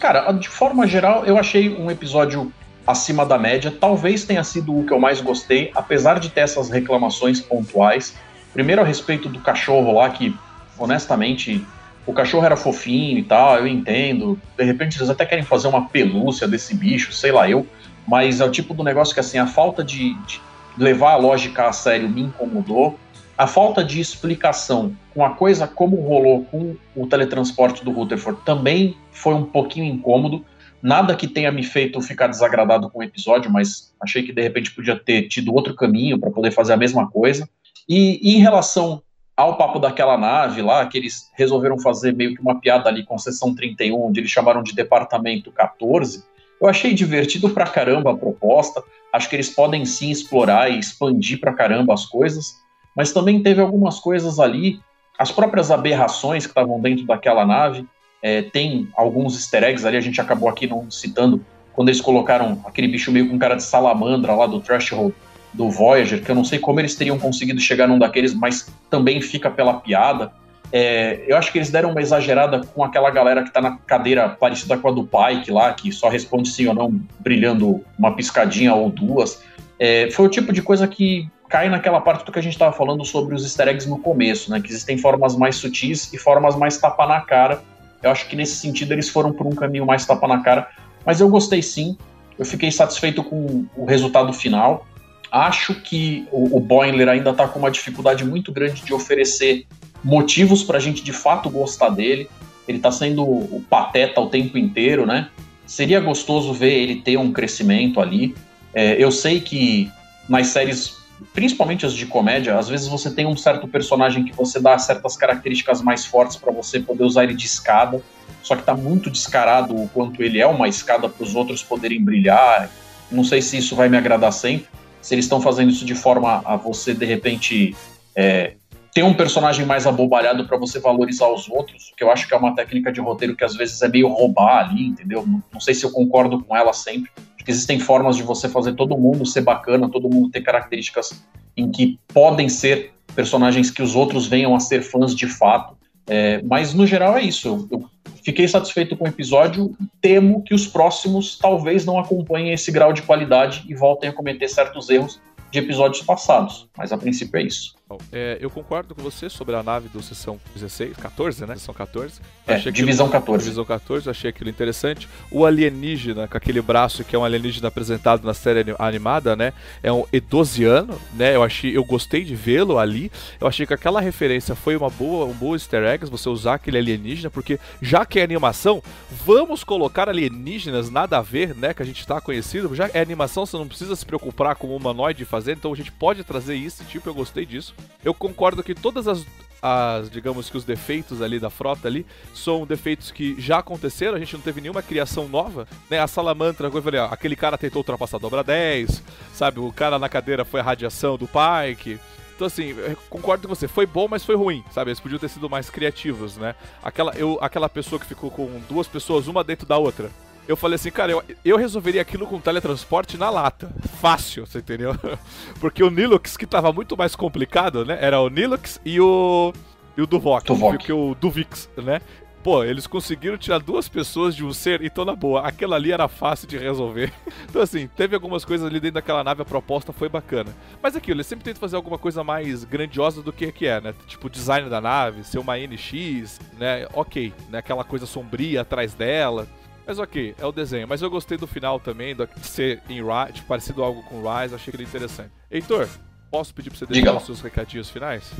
Cara, de forma geral, eu achei um episódio acima da média. Talvez tenha sido o que eu mais gostei, apesar de ter essas reclamações pontuais. Primeiro a respeito do cachorro lá, que honestamente o cachorro era fofinho e tal, eu entendo. De repente eles até querem fazer uma pelúcia desse bicho, sei lá eu. Mas é o tipo do negócio que assim, a falta de, de levar a lógica a sério me incomodou. A falta de explicação com a coisa como rolou com o teletransporte do Rutherford também foi um pouquinho incômodo. Nada que tenha me feito ficar desagradado com o episódio, mas achei que de repente podia ter tido outro caminho para poder fazer a mesma coisa. E, e, em relação ao papo daquela nave lá, que eles resolveram fazer meio que uma piada ali com sessão 31, onde eles chamaram de Departamento 14, eu achei divertido pra caramba a proposta. Acho que eles podem sim explorar e expandir pra caramba as coisas, mas também teve algumas coisas ali, as próprias aberrações que estavam dentro daquela nave. É, tem alguns easter eggs ali, a gente acabou aqui não citando, quando eles colocaram aquele bicho meio com cara de salamandra lá do Threshold do Voyager, que eu não sei como eles teriam conseguido chegar num daqueles, mas também fica pela piada. É, eu acho que eles deram uma exagerada com aquela galera que tá na cadeira parecida com a do Pike lá, que só responde sim ou não, brilhando uma piscadinha ou duas. É, foi o tipo de coisa que cai naquela parte do que a gente estava falando sobre os easter eggs no começo, né? Que existem formas mais sutis e formas mais tapa na cara. Eu acho que nesse sentido eles foram por um caminho mais tapa na cara. Mas eu gostei sim. Eu fiquei satisfeito com o resultado final. Acho que o, o ainda está com uma dificuldade muito grande de oferecer motivos para a gente de fato gostar dele. Ele está sendo o pateta o tempo inteiro, né? Seria gostoso ver ele ter um crescimento ali. É, eu sei que nas séries, principalmente as de comédia, às vezes você tem um certo personagem que você dá certas características mais fortes para você poder usar ele de escada. Só que está muito descarado o quanto ele é uma escada para os outros poderem brilhar. Não sei se isso vai me agradar sempre se eles estão fazendo isso de forma a você, de repente, é, ter um personagem mais abobalhado para você valorizar os outros, que eu acho que é uma técnica de roteiro que às vezes é meio roubar ali, entendeu? Não, não sei se eu concordo com ela sempre. Que existem formas de você fazer todo mundo ser bacana, todo mundo ter características em que podem ser personagens que os outros venham a ser fãs de fato. É, mas no geral é isso. Eu Fiquei satisfeito com o episódio. Temo que os próximos talvez não acompanhem esse grau de qualidade e voltem a cometer certos erros de episódios passados. Mas a princípio é isso. É, eu concordo com você sobre a nave do Sessão 16, 14, né? Sessão 14. É, Divisão aquilo, 14. Divisão 14, achei aquilo interessante. O alienígena, com aquele braço que é um alienígena apresentado na série animada, né? É um edosiano, né? Eu achei, eu gostei de vê-lo ali. Eu achei que aquela referência foi uma boa, um bom easter egg, você usar aquele alienígena, porque já que é animação, vamos colocar alienígenas nada a ver, né? Que a gente tá conhecido. Já é animação, você não precisa se preocupar com o humanoide fazer, então a gente pode trazer isso, tipo, eu gostei disso. Eu concordo que todas as, as, digamos que os defeitos ali da frota ali são defeitos que já aconteceram, a gente não teve nenhuma criação nova, né? A salamandra, eu falei, ó, aquele cara tentou ultrapassar a dobra 10, sabe? O cara na cadeira foi a radiação do Pike. Então, assim, concordo com você, foi bom, mas foi ruim, sabe? Eles podiam ter sido mais criativos, né? Aquela, eu, aquela pessoa que ficou com duas pessoas, uma dentro da outra, eu falei assim, cara, eu, eu resolveria aquilo com teletransporte na lata. Fácil, você entendeu? Porque o Nilux, que tava muito mais complicado, né? Era o Nilux e o. E o Duvok. Tuvok. Que o Duvix, né? Pô, eles conseguiram tirar duas pessoas de um ser e tô na boa. Aquela ali era fácil de resolver. então, assim, teve algumas coisas ali dentro daquela nave, a proposta foi bacana. Mas aquilo, eles sempre tentam fazer alguma coisa mais grandiosa do que que é, né? Tipo, o design da nave, ser uma NX, né? Ok, né? Aquela coisa sombria atrás dela. Mas ok, é o desenho. Mas eu gostei do final também, de ser em Rise, parecido algo com Rise, achei ele interessante. Heitor, posso pedir pra você deixar os seus recadinhos finais?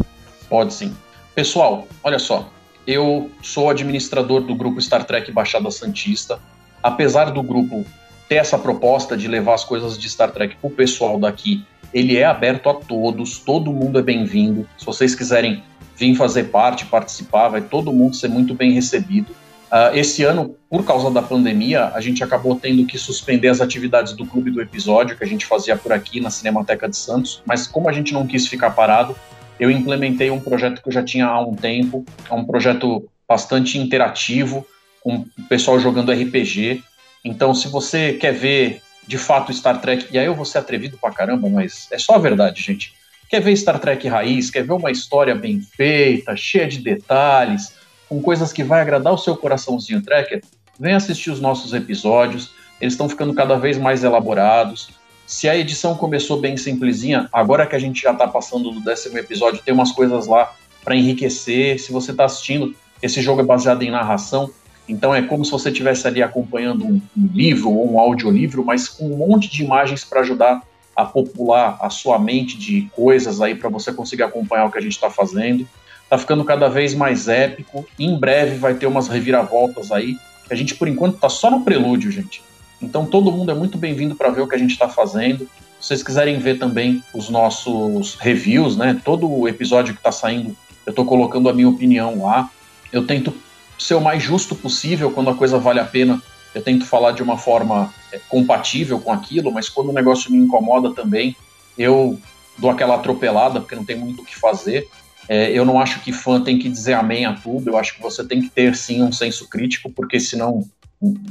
Pode sim. Pessoal, olha só. Eu sou administrador do grupo Star Trek Baixada Santista. Apesar do grupo ter essa proposta de levar as coisas de Star Trek pro pessoal daqui, ele é aberto a todos, todo mundo é bem-vindo. Se vocês quiserem vir fazer parte, participar, vai todo mundo ser muito bem recebido. Uh, esse ano, por causa da pandemia, a gente acabou tendo que suspender as atividades do Clube do Episódio, que a gente fazia por aqui na Cinemateca de Santos, mas como a gente não quis ficar parado, eu implementei um projeto que eu já tinha há um tempo, é um projeto bastante interativo, com o pessoal jogando RPG. Então, se você quer ver de fato Star Trek, e aí eu vou ser atrevido pra caramba, mas é só a verdade, gente. Quer ver Star Trek raiz, quer ver uma história bem feita, cheia de detalhes, com coisas que vai agradar o seu coraçãozinho tracker, vem assistir os nossos episódios, eles estão ficando cada vez mais elaborados. Se a edição começou bem simplesinha, agora que a gente já está passando do décimo episódio, tem umas coisas lá para enriquecer. Se você está assistindo, Esse jogo é baseado em narração, então é como se você estivesse ali acompanhando um, um, livro ou um audiolivro, mas com um monte de imagens para ajudar a popular a sua mente de coisas aí para você conseguir acompanhar o que a gente está fazendo. Tá ficando cada vez mais épico. Em breve vai ter umas reviravoltas aí. A gente por enquanto tá só no prelúdio, gente. Então todo mundo é muito bem-vindo para ver o que a gente está fazendo. Se vocês quiserem ver também os nossos reviews, né? Todo episódio que está saindo, eu estou colocando a minha opinião lá. Eu tento ser o mais justo possível quando a coisa vale a pena. Eu tento falar de uma forma é, compatível com aquilo, mas quando o negócio me incomoda também, eu dou aquela atropelada, porque não tem muito o que fazer. É, eu não acho que fã tem que dizer amém a tudo, eu acho que você tem que ter sim um senso crítico, porque senão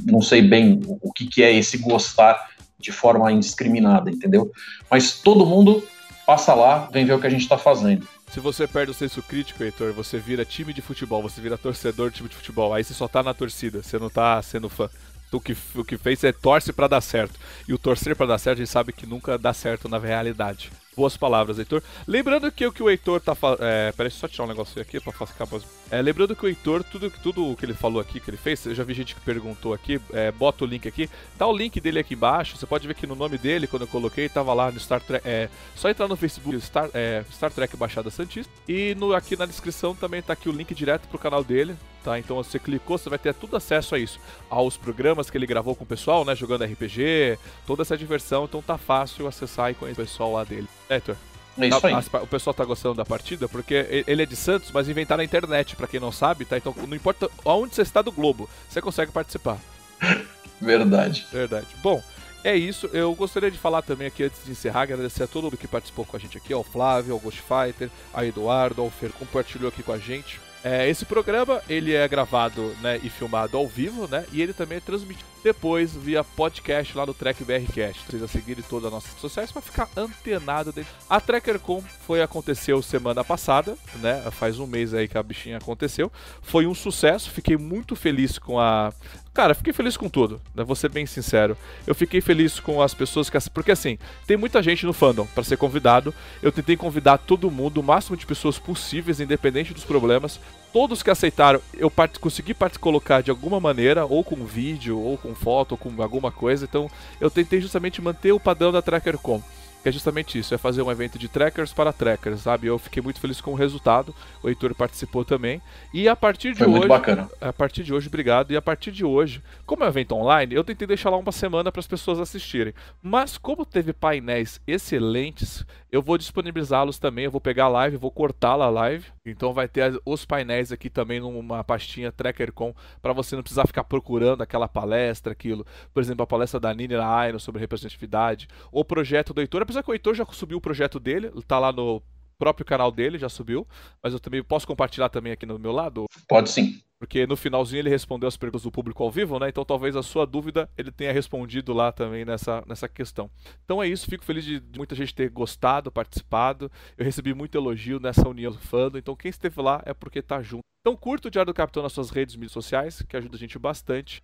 não sei bem o que, que é esse gostar de forma indiscriminada, entendeu? Mas todo mundo passa lá, vem ver o que a gente está fazendo. Se você perde o senso crítico, Heitor, você vira time de futebol, você vira torcedor de time de futebol. Aí você só tá na torcida, você não tá sendo fã. O que, o que fez é torce para dar certo. E o torcer para dar certo, a gente sabe que nunca dá certo na realidade. Boas palavras, Heitor. Lembrando que o que o Heitor tá falando. É, peraí, só tirar um negócio aqui pra ficar mais. É, lembrando que o Heitor, tudo, tudo que ele falou aqui, que ele fez, eu já vi gente que perguntou aqui, é, bota o link aqui. Tá o link dele aqui embaixo. Você pode ver que no nome dele, quando eu coloquei, tava lá no Star Trek. É, só entrar no Facebook Star, é, Star Trek Baixada Santista. E no, aqui na descrição também tá aqui o link direto pro canal dele. Tá, então você clicou, você vai ter tudo acesso a isso, aos programas que ele gravou com o pessoal, né, jogando RPG, toda essa diversão, então tá fácil acessar e conhecer o pessoal lá dele. Héctor. É isso aí. o pessoal tá gostando da partida porque ele é de Santos, mas inventaram a internet, para quem não sabe, tá? Então não importa aonde você está do globo, você consegue participar. Verdade. Verdade. Bom, é isso. Eu gostaria de falar também aqui antes de encerrar, agradecer a todo mundo que participou com a gente aqui, ao Flávio, ao Ghost Fighter, a Eduardo, ao Fer, compartilhou aqui com a gente. É, esse programa ele é gravado né, e filmado ao vivo, né? E ele também é transmitido depois via podcast lá no Trek BRcast. Vocês a seguirem todas as nossas redes sociais para ficar antenado dele. A TrekkerCon foi aconteceu semana passada, né? Faz um mês aí que a bichinha aconteceu. Foi um sucesso. Fiquei muito feliz com a Cara, fiquei feliz com tudo, né? Vou ser bem sincero. Eu fiquei feliz com as pessoas que. Porque assim, tem muita gente no fandom para ser convidado. Eu tentei convidar todo mundo, o máximo de pessoas possíveis, independente dos problemas. Todos que aceitaram, eu part... consegui part... colocar de alguma maneira, ou com vídeo, ou com foto, ou com alguma coisa. Então, eu tentei justamente manter o padrão da TrackerCon que é justamente isso, é fazer um evento de trackers para trackers, sabe? Eu fiquei muito feliz com o resultado, o Heitor participou também. E a partir de Foi hoje. Muito bacana. A partir de hoje, obrigado. E a partir de hoje, como é um evento online, eu tentei deixar lá uma semana para as pessoas assistirem. Mas como teve painéis excelentes, eu vou disponibilizá-los também. Eu vou pegar a live, vou cortá-la a live. Então vai ter os painéis aqui também numa pastinha TrackerCon para você não precisar ficar procurando aquela palestra, aquilo. Por exemplo, a palestra da Nini na Iron sobre representatividade, o projeto do Heitor apesar que o Heitor já subiu o projeto dele, tá lá no próprio canal dele, já subiu, mas eu também posso compartilhar também aqui no meu lado? Pode sim. Porque no finalzinho ele respondeu as perguntas do público ao vivo, né? Então talvez a sua dúvida ele tenha respondido lá também nessa, nessa questão. Então é isso, fico feliz de muita gente ter gostado, participado. Eu recebi muito elogio nessa união do fandom, então quem esteve lá é porque tá junto. Então curta o Diário do Capitão nas suas redes mídias sociais, que ajuda a gente bastante.